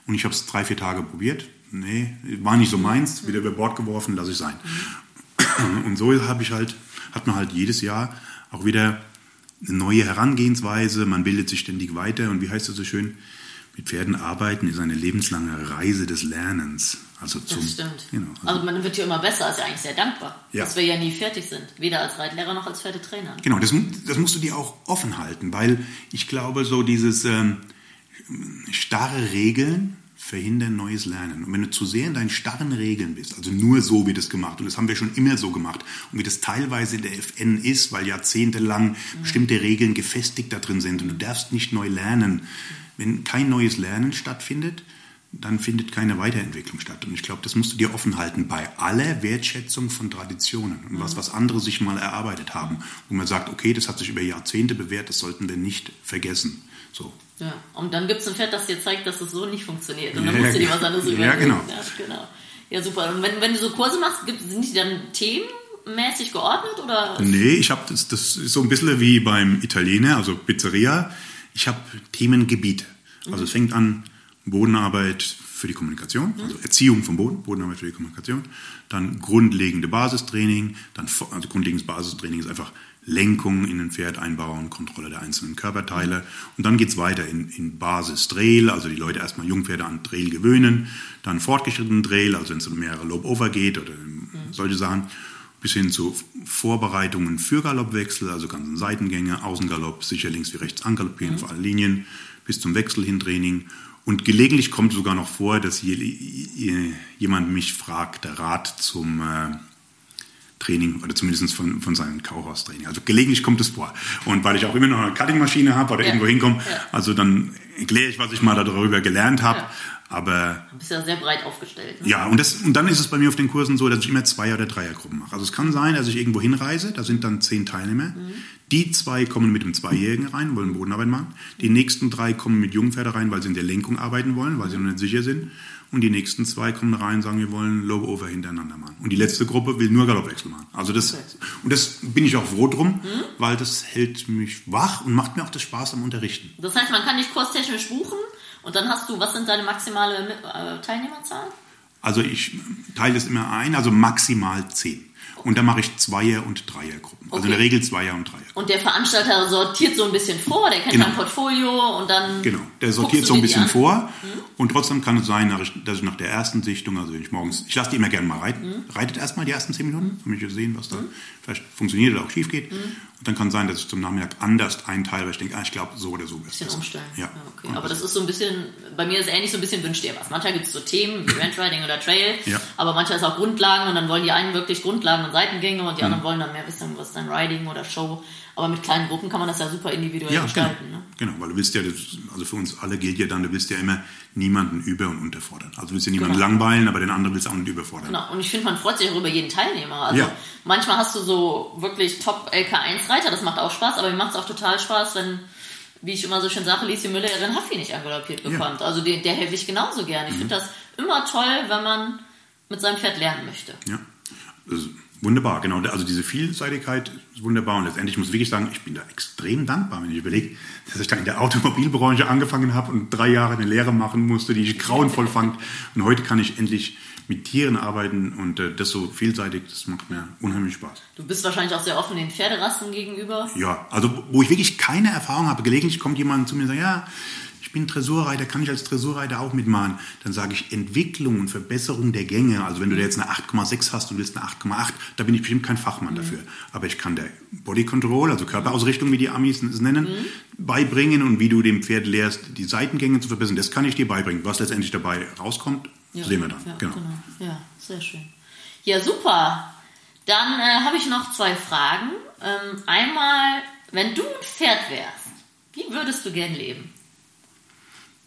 Und ich habe es drei, vier Tage probiert. Nee, war nicht so meins. Wieder über Bord geworfen, lasse ich sein. [clears throat] Und so habe ich halt, hat man halt jedes Jahr auch wieder eine neue Herangehensweise. Man bildet sich ständig weiter. Und wie heißt das so schön? Mit Pferden arbeiten ist eine lebenslange Reise des Lernens. Also zum, das stimmt. Genau, also, also, man wird ja immer besser, ist ja eigentlich sehr dankbar, ja. dass wir ja nie fertig sind. Weder als Reitlehrer noch als Pferdetrainer. Genau, das, das musst du dir auch offen halten, weil ich glaube, so dieses ähm, starre Regeln verhindern neues Lernen. Und wenn du zu sehr in deinen starren Regeln bist, also nur so wird es gemacht, und das haben wir schon immer so gemacht, und wie das teilweise in der FN ist, weil jahrzehntelang mhm. bestimmte Regeln gefestigt da drin sind und du darfst nicht neu lernen, wenn kein neues Lernen stattfindet, dann findet keine Weiterentwicklung statt. Und ich glaube, das musst du dir offen halten bei aller Wertschätzung von Traditionen und was, was andere sich mal erarbeitet haben. Wo man sagt, okay, das hat sich über Jahrzehnte bewährt, das sollten wir nicht vergessen. So. Ja, und dann gibt es ein Pferd, das dir zeigt, dass es so nicht funktioniert. Und dann musst du dir was anderes überlegen. Ja, genau. Ja, genau. Ja, super. Und wenn, wenn du so Kurse machst, sind die dann themenmäßig geordnet? Oder? Nee, ich habe das, das ist so ein bisschen wie beim Italiener, also Pizzeria ich habe Themengebiete. Also es fängt an Bodenarbeit für die Kommunikation, also Erziehung vom Boden, Bodenarbeit für die Kommunikation, dann grundlegende Basistraining, dann also grundlegendes Basistraining ist einfach Lenkung in ein Pferd einbauen, Kontrolle der einzelnen Körperteile. Und dann geht es weiter in, in Basis-Trail, also die Leute erstmal Jungpferde an Trail gewöhnen, dann fortgeschrittenen Trail, also wenn es um mehrere Lob-Over geht oder solche Sachen bis hin zu Vorbereitungen für Galoppwechsel, also ganzen Seitengänge, Außengalopp, sicher links wie rechts angaloppieren mhm. auf allen Linien, bis zum Wechsel hin Training. Und gelegentlich kommt sogar noch vor, dass jemand mich fragt, der Rat zum äh, Training oder zumindest von, von seinem Kauhaus-Training. Also gelegentlich kommt es vor. Und weil ich auch immer noch eine Cuttingmaschine habe oder ja. irgendwo hinkomme, ja. also dann erkläre ich, was ich mal darüber gelernt habe. Ja. Aber. Du bist ja sehr breit aufgestellt. Ne? Ja, und, das, und dann ist es bei mir auf den Kursen so, dass ich immer Zweier- oder Dreiergruppen mache. Also es kann sein, dass ich irgendwo hinreise, da sind dann zehn Teilnehmer. Mhm. Die zwei kommen mit dem Zweijährigen rein, wollen Bodenarbeit machen. Die nächsten drei kommen mit Jungpferde rein, weil sie in der Lenkung arbeiten wollen, weil sie noch nicht sicher sind. Und die nächsten zwei kommen rein und sagen, wir wollen Low Over hintereinander machen. Und die letzte Gruppe will nur Galoppwechsel machen. Also das, okay. und das bin ich auch froh drum, mhm. weil das hält mich wach und macht mir auch das Spaß am Unterrichten. Das heißt, man kann dich kurstechnisch buchen und dann hast du, was sind deine maximale äh, Teilnehmerzahl? Also ich teile das immer ein, also maximal zehn. Und dann mache ich Zweier- und Dreiergruppen. Also in der Regel Zweier- und Dreier. Und der Veranstalter sortiert so ein bisschen vor, der kennt genau. dein Portfolio und dann. Genau, der sortiert so ein bisschen vor. Mhm. Und trotzdem kann es sein, dass ich nach der ersten Sichtung, also wenn ich morgens, ich lasse die immer gerne mal reiten, mhm. reitet erstmal die ersten zehn Minuten, damit ich sehen, was da mhm. vielleicht funktioniert oder auch schief geht. Und dann kann es sein, dass ich zum Nachmittag anders einteile, weil ich denke, ah, ich glaube, so oder so ist Bisschen umstellen. Ja. ja okay. Aber das ist so ein bisschen, bei mir ist es ähnlich so ein bisschen wünscht dir was. Manchmal gibt es so Themen wie Rentriding oder Trail, ja. aber manchmal ist auch Grundlagen und dann wollen die einen wirklich Grundlagen und Seitengänge und die anderen mhm. wollen dann mehr wissen, was ist dann Riding oder Show. Aber mit kleinen Gruppen kann man das ja super individuell ja, gestalten. Genau. Ne? genau, weil du willst ja, also für uns alle gilt ja dann, du willst ja immer niemanden über- und unterfordern. Also du willst ja niemanden genau. langweilen, aber den anderen willst du auch nicht überfordern. Genau, und ich finde, man freut sich auch über jeden Teilnehmer. Also ja. manchmal hast du so wirklich Top-LK1-Reiter, das macht auch Spaß, aber mir macht es auch total Spaß, wenn wie ich immer so schön sage, Lieschen Müller ihren Haffi nicht angaloppiert bekommt. Ja. Also der, der helfe ich genauso gern. Ich mhm. finde das immer toll, wenn man mit seinem Pferd lernen möchte. Ja, Wunderbar, genau. Also diese Vielseitigkeit ist wunderbar. Und letztendlich muss ich wirklich sagen, ich bin da extrem dankbar, wenn ich überlege, dass ich da in der Automobilbranche angefangen habe und drei Jahre eine Lehre machen musste, die ich grauenvoll fand. Und heute kann ich endlich mit Tieren arbeiten und äh, das so vielseitig, das macht mir unheimlich Spaß. Du bist wahrscheinlich auch sehr offen den Pferderassen gegenüber. Ja, also wo ich wirklich keine Erfahrung habe, gelegentlich kommt jemand zu mir und sagt, ja, ich bin Tresurreiter, kann ich als Tresurreiter auch mitmachen? Dann sage ich Entwicklung und Verbesserung der Gänge. Also wenn du da jetzt eine 8,6 hast und willst eine 8,8, da bin ich bestimmt kein Fachmann mhm. dafür. Aber ich kann der Body Control, also Körperausrichtung, wie die Amis es nennen, mhm. beibringen und wie du dem Pferd lehrst, die Seitengänge zu verbessern. Das kann ich dir beibringen. Was letztendlich dabei rauskommt, ja, sehen wir dann. Ja, genau. genau. Ja, sehr schön. Ja, super. Dann äh, habe ich noch zwei Fragen. Ähm, einmal, wenn du ein Pferd wärst, wie würdest du gern leben?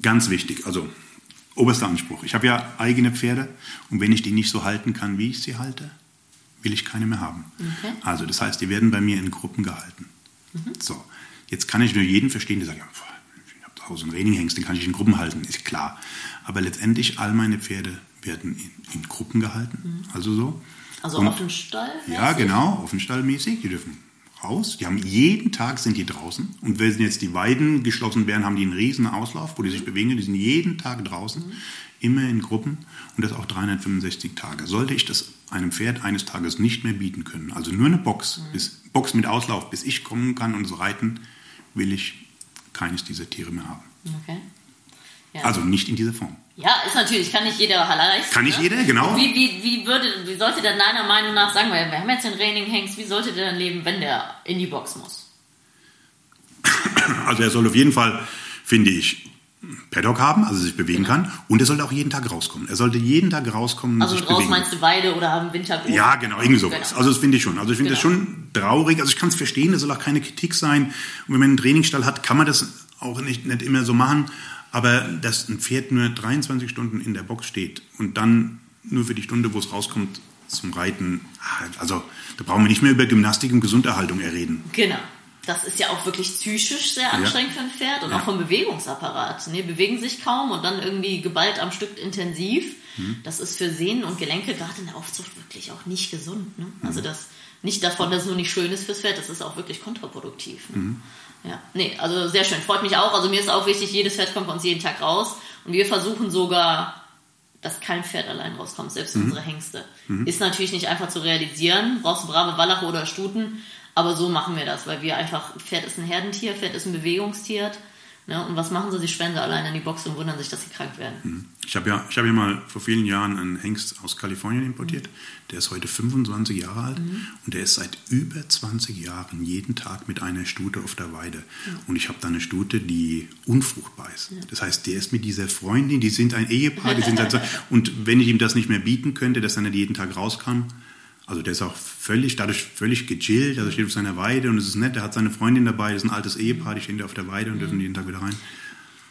Ganz wichtig, also oberster Anspruch. Ich habe ja eigene Pferde und wenn ich die nicht so halten kann, wie ich sie halte, will ich keine mehr haben. Okay. Also das heißt, die werden bei mir in Gruppen gehalten. Mhm. So, jetzt kann ich nur jeden verstehen, der sagt, ja, ich habe Haus- und Raininghengst, den kann ich in Gruppen halten, ist klar. Aber letztendlich, all meine Pferde werden in, in Gruppen gehalten, also so. Also Und- Offenstall? Ja, genau, offenstallmäßig. Die dürfen raus. Die haben jeden Tag sind die draußen. Und wenn jetzt die Weiden geschlossen werden, haben die einen riesen Auslauf, wo die sich bewegen. Die sind jeden Tag draußen, immer in Gruppen und das auch 365 Tage. Sollte ich das einem Pferd eines Tages nicht mehr bieten können, also nur eine Box, bis, Box mit Auslauf, bis ich kommen kann und es reiten, will ich keines dieser Tiere mehr haben. Okay. Ja. Also nicht in dieser Form. ja, ist natürlich, kann nicht jeder leisten. Kann nicht ne? jeder, genau. Wie, wie, wie, würde, wie sollte denn deiner Meinung nach, sagen wir, wir haben jetzt den Raining Hengst, wie sollte der dann leben, wenn der in die Box muss? Also er soll auf jeden Fall, finde ich, Paddock haben, also sich bewegen kann. Und er sollte auch jeden Tag rauskommen. Er sollte jeden Tag rauskommen Also sich raus bewegen. meinst du Weide oder haben Wintergrund? Ja, genau, irgendwie sowas. Genau. Also das finde ich schon. Also ich finde das Genau. schon traurig. Also ich kann es verstehen, das soll auch keine Kritik sein. Und wenn man einen Trainingsstall hat, kann man das auch nicht, nicht immer so machen. Aber dass ein Pferd nur 23 Stunden in der Box steht und dann nur für die Stunde, wo es rauskommt, zum Reiten, ah, also da brauchen wir nicht mehr über Gymnastik und Gesunderhaltung reden. Genau. Das ist ja auch wirklich psychisch sehr anstrengend für ein Pferd und Ja. auch vom Bewegungsapparat. Ne, bewegen sich kaum und dann irgendwie geballt am Stück intensiv. Mhm. Das ist für Sehnen und Gelenke gerade in der Aufzucht wirklich auch nicht gesund. Ne? Also Mhm. das nicht davon, dass es nur nicht schön ist fürs Pferd, das ist auch wirklich kontraproduktiv. Ne? Mhm. Ja, nee, also sehr schön. Freut mich auch. Also mir ist auch wichtig, jedes Pferd kommt bei uns jeden Tag raus und wir versuchen sogar, dass kein Pferd allein rauskommt, selbst unsere Hengste. Ist natürlich nicht einfach zu realisieren. Brauchst du brave Wallache oder Stuten, aber so machen wir das, weil wir einfach, Pferd ist ein Herdentier, Pferd ist ein Bewegungstier. Ne? Und was machen sie? Sie sperren sie allein in die Box und wundern sich, dass sie krank werden. Ich habe ja, ich habe ja mal vor vielen Jahren einen Hengst aus Kalifornien importiert. Der ist heute 25 Jahre alt und der ist seit über 20 Jahren jeden Tag mit einer Stute auf der Weide. Und ich habe da eine Stute, die unfruchtbar ist. Das heißt, der ist mit dieser Freundin, die sind ein Ehepaar, die sind seit, [laughs] und wenn ich ihm das nicht mehr bieten könnte, dass er nicht jeden Tag rauskam, also der ist auch völlig, dadurch völlig gechillt, also steht auf seiner Weide und es ist nett, der hat seine Freundin dabei, das ist ein altes Ehepaar, die stehen da auf der Weide und dürfen jeden Tag wieder rein.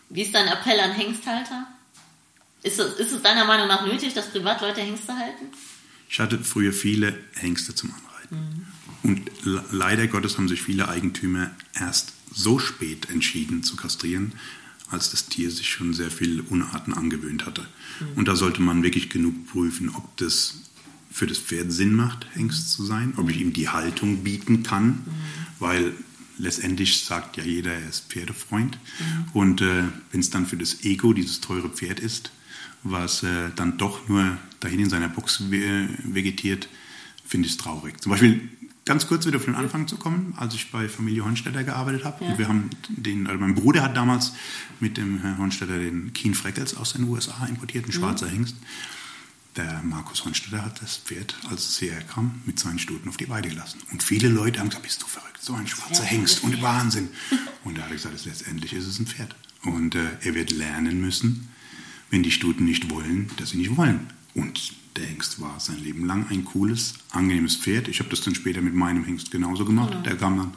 Wie ist dein Appell an Hengsthalter? Ist es, ist es deiner Meinung nach nötig, dass Privatleute Hengste halten? Ich hatte früher viele Hengste zum Anreiten. Und le- leider Gottes haben sich viele Eigentümer erst so spät entschieden zu kastrieren, als das Tier sich schon sehr viele Unarten angewöhnt hatte. Und da sollte man wirklich genug prüfen, ob das für das Pferd Sinn macht, Hengst zu sein, ob ich ihm die Haltung bieten kann, weil letztendlich sagt ja jeder, er ist Pferdefreund. Und äh, wenn es dann für das Ego dieses teure Pferd ist, was äh, dann doch nur dahin in seiner Box ve vegetiert, finde ich es traurig. Zum Beispiel ganz kurz wieder auf den Anfang zu kommen, als ich bei Familie Hornstetter gearbeitet habe. Ja. Und wir haben den, also mein Bruder hat damals mit dem Herrn Hornstetter den Keen Freckles aus den USA importiert, ein schwarzer Hengst. Der Markus Hornstetter hat das Pferd, als es hierher kam, mit seinen Stuten auf die Weide gelassen. Und viele Leute haben gesagt, bist du verrückt, so ein schwarzer Ja, Hengst und. [laughs] Wahnsinn. Und da habe ich gesagt, letztendlich ist es ein Pferd. Und äh, er wird lernen müssen, wenn die Stuten nicht wollen, dass sie nicht wollen. Und der Hengst war sein Leben lang ein cooles, angenehmes Pferd. Ich habe das dann später mit meinem Hengst genauso gemacht. Der kam dann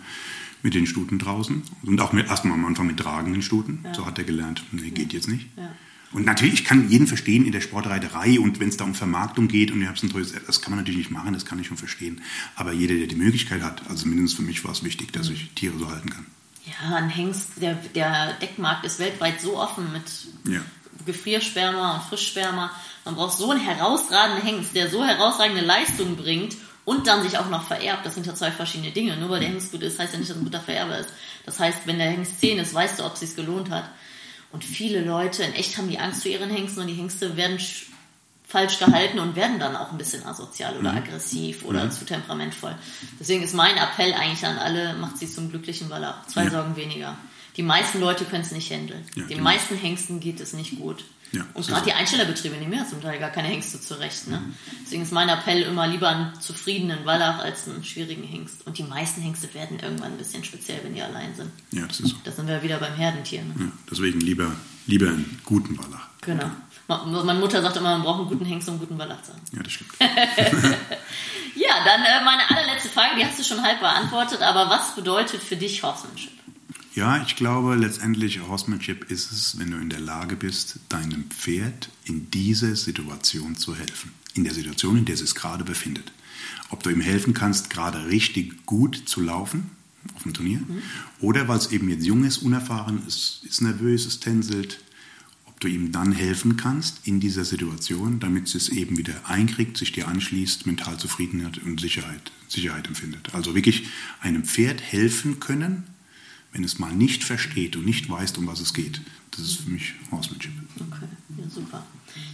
mit den Stuten draußen und auch mit, erstmal am Anfang mit tragenden Stuten. So hat er gelernt, nee, geht jetzt nicht. Ja. Und natürlich, ich kann jeden verstehen in der Sportreiterei und wenn es da um Vermarktung geht und ihr habt ein teures, das kann man natürlich nicht machen, das kann ich schon verstehen. Aber jeder, der die Möglichkeit hat, also mindestens für mich war es wichtig, dass ich Tiere so halten kann. Ja, ein Hengst, der, der Deckmarkt ist weltweit so offen mit Ja. Gefriersperma und Frischsperma. Man braucht so einen herausragenden Hengst, der so herausragende Leistung bringt und dann sich auch noch vererbt. Das sind ja zwei verschiedene Dinge. Nur weil der Hengst gut ist, heißt ja nicht, dass er ein guter Vererber ist. Das heißt, wenn der Hengst 10 ist, weißt du, ob es sich gelohnt hat. Und viele Leute in echt haben die Angst vor ihren Hengsten und die Hengste werden sch- falsch gehalten und werden dann auch ein bisschen asozial oder aggressiv oder zu temperamentvoll. Deswegen ist mein Appell eigentlich an alle, macht sie zum glücklichen Wallach. Zwei Ja. Sorgen weniger. Die meisten Leute können es nicht handeln. Ja, Den genau. meisten Hengsten geht es nicht gut. Ja, und gerade die. Einstellerbetriebe nehmen ja zum Teil gar keine Hengste zurecht. Ne? Mhm. Deswegen ist mein Appell immer lieber einen zufriedenen Wallach als einen schwierigen Hengst. Und die meisten Hengste werden irgendwann ein bisschen speziell, wenn die allein sind. Ja, das ist so. Da sind wir wieder beim Herdentier. Ne? Ja, deswegen lieber, lieber einen guten Wallach. Genau. Meine Mutter sagt immer, man braucht einen guten Hengst, um einen guten Wallach zu haben. Ja, das stimmt. [laughs] Ja, dann äh, meine allerletzte Frage, die hast du schon halb beantwortet, aber was bedeutet für dich Horsemanship? Ja, ich glaube, letztendlich Horsemanship ist es, wenn du in der Lage bist, deinem Pferd in dieser Situation zu helfen. In der Situation, in der es sich gerade befindet. Ob du ihm helfen kannst, gerade richtig gut zu laufen, auf dem Turnier. Mhm. Oder weil es eben jetzt jung ist, unerfahren ist, ist nervös, es tänzelt, ob du ihm dann helfen kannst in dieser Situation, damit es eben wieder einkriegt, sich dir anschließt, mental Zufriedenheit und Sicherheit, Sicherheit empfindet. Also wirklich einem Pferd helfen können, wenn es mal nicht versteht und nicht weiß, um was es geht. Das ist für mich Horsemanship. Okay, ja super.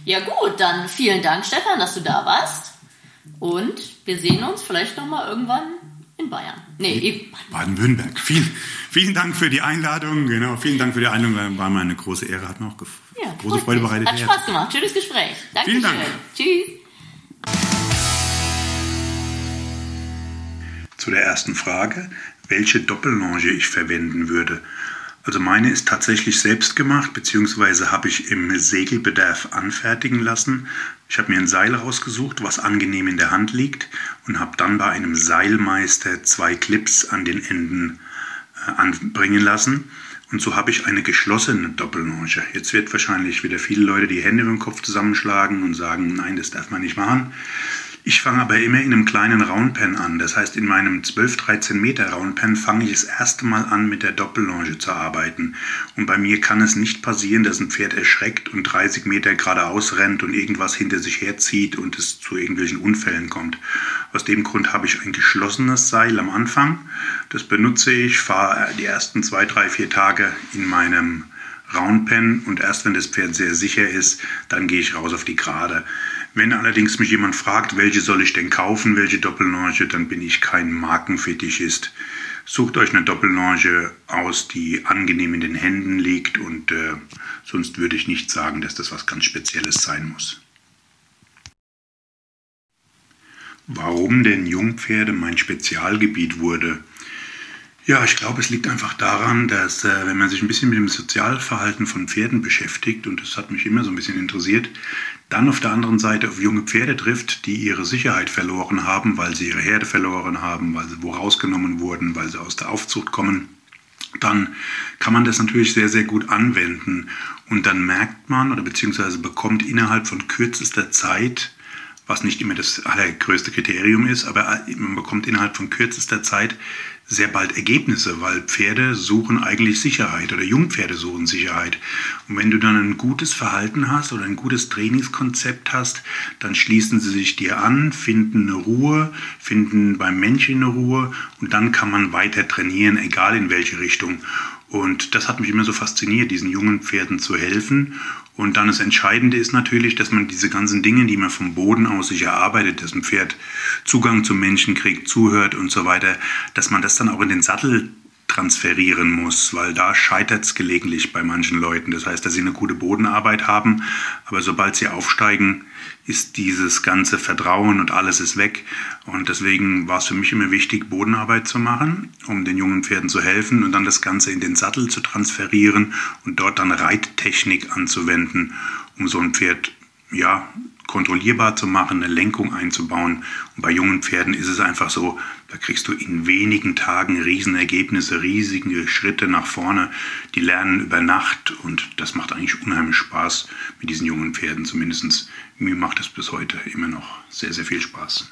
Ja gut, dann vielen Dank, Stefan, dass du da warst. Und wir sehen uns vielleicht nochmal irgendwann in Bayern. Nee, Baden-Württemberg. Vielen, vielen Dank für die Einladung. Genau, vielen Dank für die Einladung. War mir eine große Ehre, hat mir auch ja, große Freude bereitet. Hat Spaß gemacht. Schönes Gespräch. Dankeschön. Vielen Dank. Tschüss. Zu der ersten Frage, welche Doppellonge ich verwenden würde. Also meine ist tatsächlich selbst gemacht, beziehungsweise habe ich im Segelbedarf anfertigen lassen. Ich habe mir ein Seil rausgesucht, was angenehm in der Hand liegt und habe dann bei einem Seilmeister zwei Clips an den Enden äh, anbringen lassen. Und so habe ich eine geschlossene Doppellonge. Jetzt wird wahrscheinlich wieder viele Leute die Hände über den Kopf zusammenschlagen und sagen, nein, das darf man nicht machen. Ich fange aber immer in einem kleinen Roundpen an. Das heißt, in meinem 12, 13 Meter Roundpen fange ich das erste Mal an, mit der Doppellonge zu arbeiten. Und bei mir kann es nicht passieren, dass ein Pferd erschreckt und 30 Meter geradeaus rennt und irgendwas hinter sich herzieht und es zu irgendwelchen Unfällen kommt. Aus dem Grund habe ich ein geschlossenes Seil am Anfang. Das benutze ich, fahre die ersten zwei, drei, vier Tage in meinem Roundpen und erst wenn das Pferd sehr sicher ist, dann gehe ich raus auf die Gerade. Wenn allerdings mich jemand fragt, welche soll ich denn kaufen, welche Doppellonge, dann bin ich kein Markenfetischist. Sucht euch eine Doppellonge aus, die angenehm in den Händen liegt und äh, sonst würde ich nicht sagen, dass das was ganz Spezielles sein muss. Warum denn Jungpferde mein Spezialgebiet wurde? Ja, ich glaube, es liegt einfach daran, dass äh, wenn man sich ein bisschen mit dem Sozialverhalten von Pferden beschäftigt, und das hat mich immer so ein bisschen interessiert, dann auf der anderen Seite auf junge Pferde trifft, die ihre Sicherheit verloren haben, weil sie ihre Herde verloren haben, weil sie wo rausgenommen wurden, weil sie aus der Aufzucht kommen, dann kann man das natürlich sehr, sehr gut anwenden. Und dann merkt man oder beziehungsweise bekommt innerhalb von kürzester Zeit, was nicht immer das allergrößte Kriterium ist, aber man bekommt innerhalb von kürzester Zeit sehr bald Ergebnisse, weil Pferde suchen eigentlich Sicherheit oder Jungpferde suchen Sicherheit. Und wenn du dann ein gutes Verhalten hast oder ein gutes Trainingskonzept hast, dann schließen sie sich dir an, finden eine Ruhe, finden beim Menschen eine Ruhe und dann kann man weiter trainieren, egal in welche Richtung. Und das hat mich immer so fasziniert, diesen jungen Pferden zu helfen. Und dann das Entscheidende ist natürlich, dass man diese ganzen Dinge, die man vom Boden aus sich erarbeitet, dass ein Pferd Zugang zum Menschen kriegt, zuhört und so weiter, dass man das dann auch in den Sattel transferieren muss, weil da scheitert es gelegentlich bei manchen Leuten. Das heißt, dass sie eine gute Bodenarbeit haben, aber sobald sie aufsteigen, ist dieses ganze Vertrauen und alles ist weg. Und deswegen war es für mich immer wichtig, Bodenarbeit zu machen, um den jungen Pferden zu helfen und dann das Ganze in den Sattel zu transferieren und dort dann Reittechnik anzuwenden, um so ein Pferd ja, kontrollierbar zu machen, eine Lenkung einzubauen. Und bei jungen Pferden ist es einfach so, da kriegst du in wenigen Tagen Riesenergebnisse, riesige Schritte nach vorne. Die lernen über Nacht und das macht eigentlich unheimlich Spaß mit diesen jungen Pferden. Zumindest mir macht es bis heute immer noch sehr, sehr viel Spaß.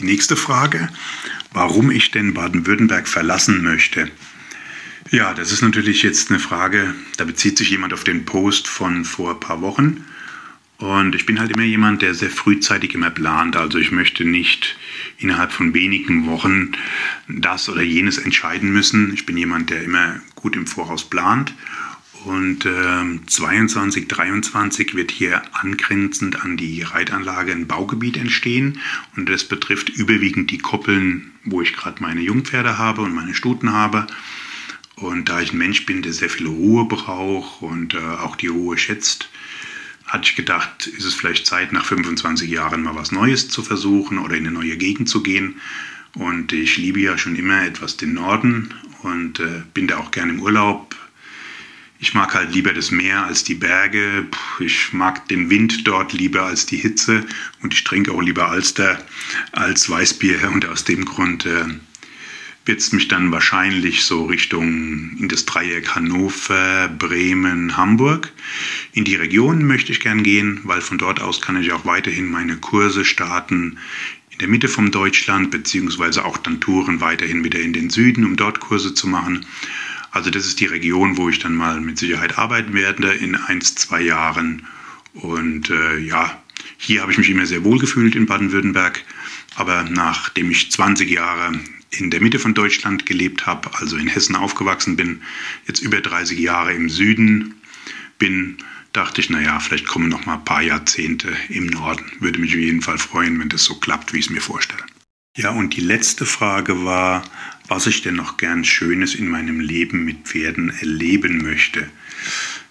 Die nächste Frage, warum ich denn Baden-Württemberg verlassen möchte. Ja, das ist natürlich jetzt eine Frage, da bezieht sich jemand auf den Post von vor ein paar Wochen. Und ich bin halt immer jemand, der sehr frühzeitig immer plant. Also ich möchte nicht innerhalb von wenigen Wochen das oder jenes entscheiden müssen. Ich bin jemand, der immer gut im Voraus plant. Und äh, 22, 23 wird hier angrenzend an die Reitanlage ein Baugebiet entstehen. Und das betrifft überwiegend die Koppeln, wo ich gerade meine Jungpferde habe und meine Stuten habe. Und da ich ein Mensch bin, der sehr viel Ruhe braucht und äh, auch die Ruhe schätzt, hatte ich gedacht, ist es vielleicht Zeit, nach 25 Jahren mal was Neues zu versuchen oder in eine neue Gegend zu gehen. Und ich liebe ja schon immer etwas den Norden und äh, bin da auch gerne im Urlaub. Ich mag halt lieber das Meer als die Berge. Ich mag den Wind dort lieber als die Hitze und ich trinke auch lieber Alster als Weißbier. Und aus dem Grund äh, wird es mich dann wahrscheinlich so Richtung in das Dreieck Hannover, Bremen, Hamburg. In die Region möchte ich gern gehen, weil von dort aus kann ich auch weiterhin meine Kurse starten in der Mitte von Deutschland, beziehungsweise auch dann Touren weiterhin wieder in den Süden, um dort Kurse zu machen. Also das ist die Region, wo ich dann mal mit Sicherheit arbeiten werde in ein, zwei Jahren. Und äh, ja, hier habe ich mich immer sehr wohl gefühlt in Baden-Württemberg. Aber nachdem ich 20 Jahre in der Mitte von Deutschland gelebt habe, also in Hessen aufgewachsen bin, jetzt über 30 Jahre im Süden bin, dachte ich, naja, vielleicht kommen noch mal ein paar Jahrzehnte im Norden. Würde mich auf jeden Fall freuen, wenn das so klappt, wie ich es mir vorstelle. Ja, und die letzte Frage war, was ich denn noch gern Schönes in meinem Leben mit Pferden erleben möchte.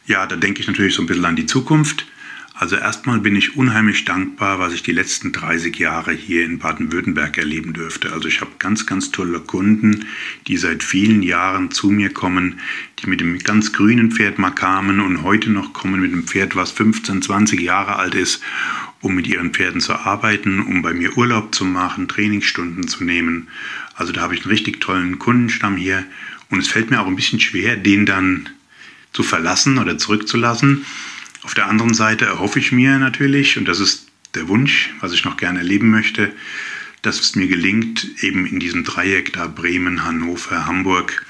Ja, da denke ich natürlich so ein bisschen an die Zukunft. Also erstmal bin ich unheimlich dankbar, was ich die letzten 30 Jahre hier in Baden-Württemberg erleben dürfte. Also ich habe ganz, ganz tolle Kunden, die seit vielen Jahren zu mir kommen, die mit dem ganz grünen Pferd mal kamen und heute noch kommen mit einem Pferd, was 15, 20 Jahre alt ist, um mit ihren Pferden zu arbeiten, um bei mir Urlaub zu machen, Trainingsstunden zu nehmen. Also da habe ich einen richtig tollen Kundenstamm hier und es fällt mir auch ein bisschen schwer, den dann zu verlassen oder zurückzulassen. Auf der anderen Seite erhoffe ich mir natürlich, und das ist der Wunsch, was ich noch gerne erleben möchte, dass es mir gelingt, eben in diesem Dreieck da Bremen, Hannover, Hamburg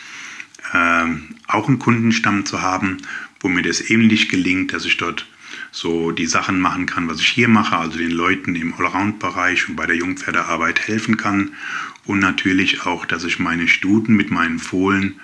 äh, auch einen Kundenstamm zu haben, wo mir das ähnlich gelingt, dass ich dort so die Sachen machen kann, was ich hier mache, also den Leuten im Allround-Bereich und bei der Jungpferdearbeit helfen kann. Und natürlich auch, dass ich meine Stuten mit meinen Fohlen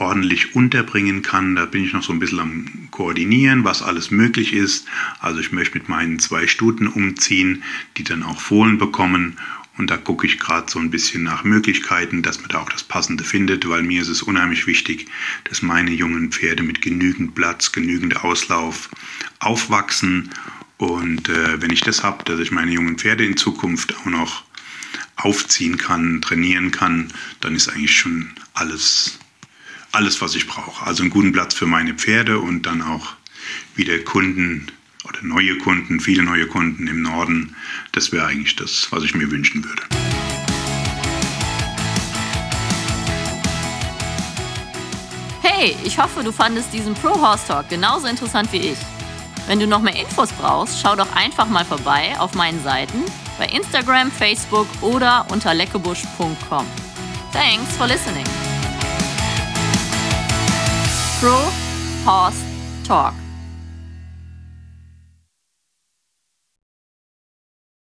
ordentlich unterbringen kann. Da bin ich noch so ein bisschen am Koordinieren, was alles möglich ist. Also ich möchte mit meinen zwei Stuten umziehen, die dann auch Fohlen bekommen. Und da gucke ich gerade so ein bisschen nach Möglichkeiten, dass man da auch das Passende findet, weil mir ist es unheimlich wichtig, dass meine jungen Pferde mit genügend Platz, genügend Auslauf aufwachsen. Und äh, wenn ich das habe, dass ich meine jungen Pferde in Zukunft auch noch aufziehen kann, trainieren kann, dann ist eigentlich schon alles alles, was ich brauche. Also einen guten Platz für meine Pferde und dann auch wieder Kunden oder neue Kunden, viele neue Kunden im Norden. Das wäre eigentlich das, was ich mir wünschen würde. Hey, ich hoffe, du fandest diesen Pro Horse Talk genauso interessant wie ich. Wenn du noch mehr Infos brauchst, schau doch einfach mal vorbei auf meinen Seiten bei Instagram, Facebook oder unter leckebusch.com. Thanks for listening. Pro Horse Talk.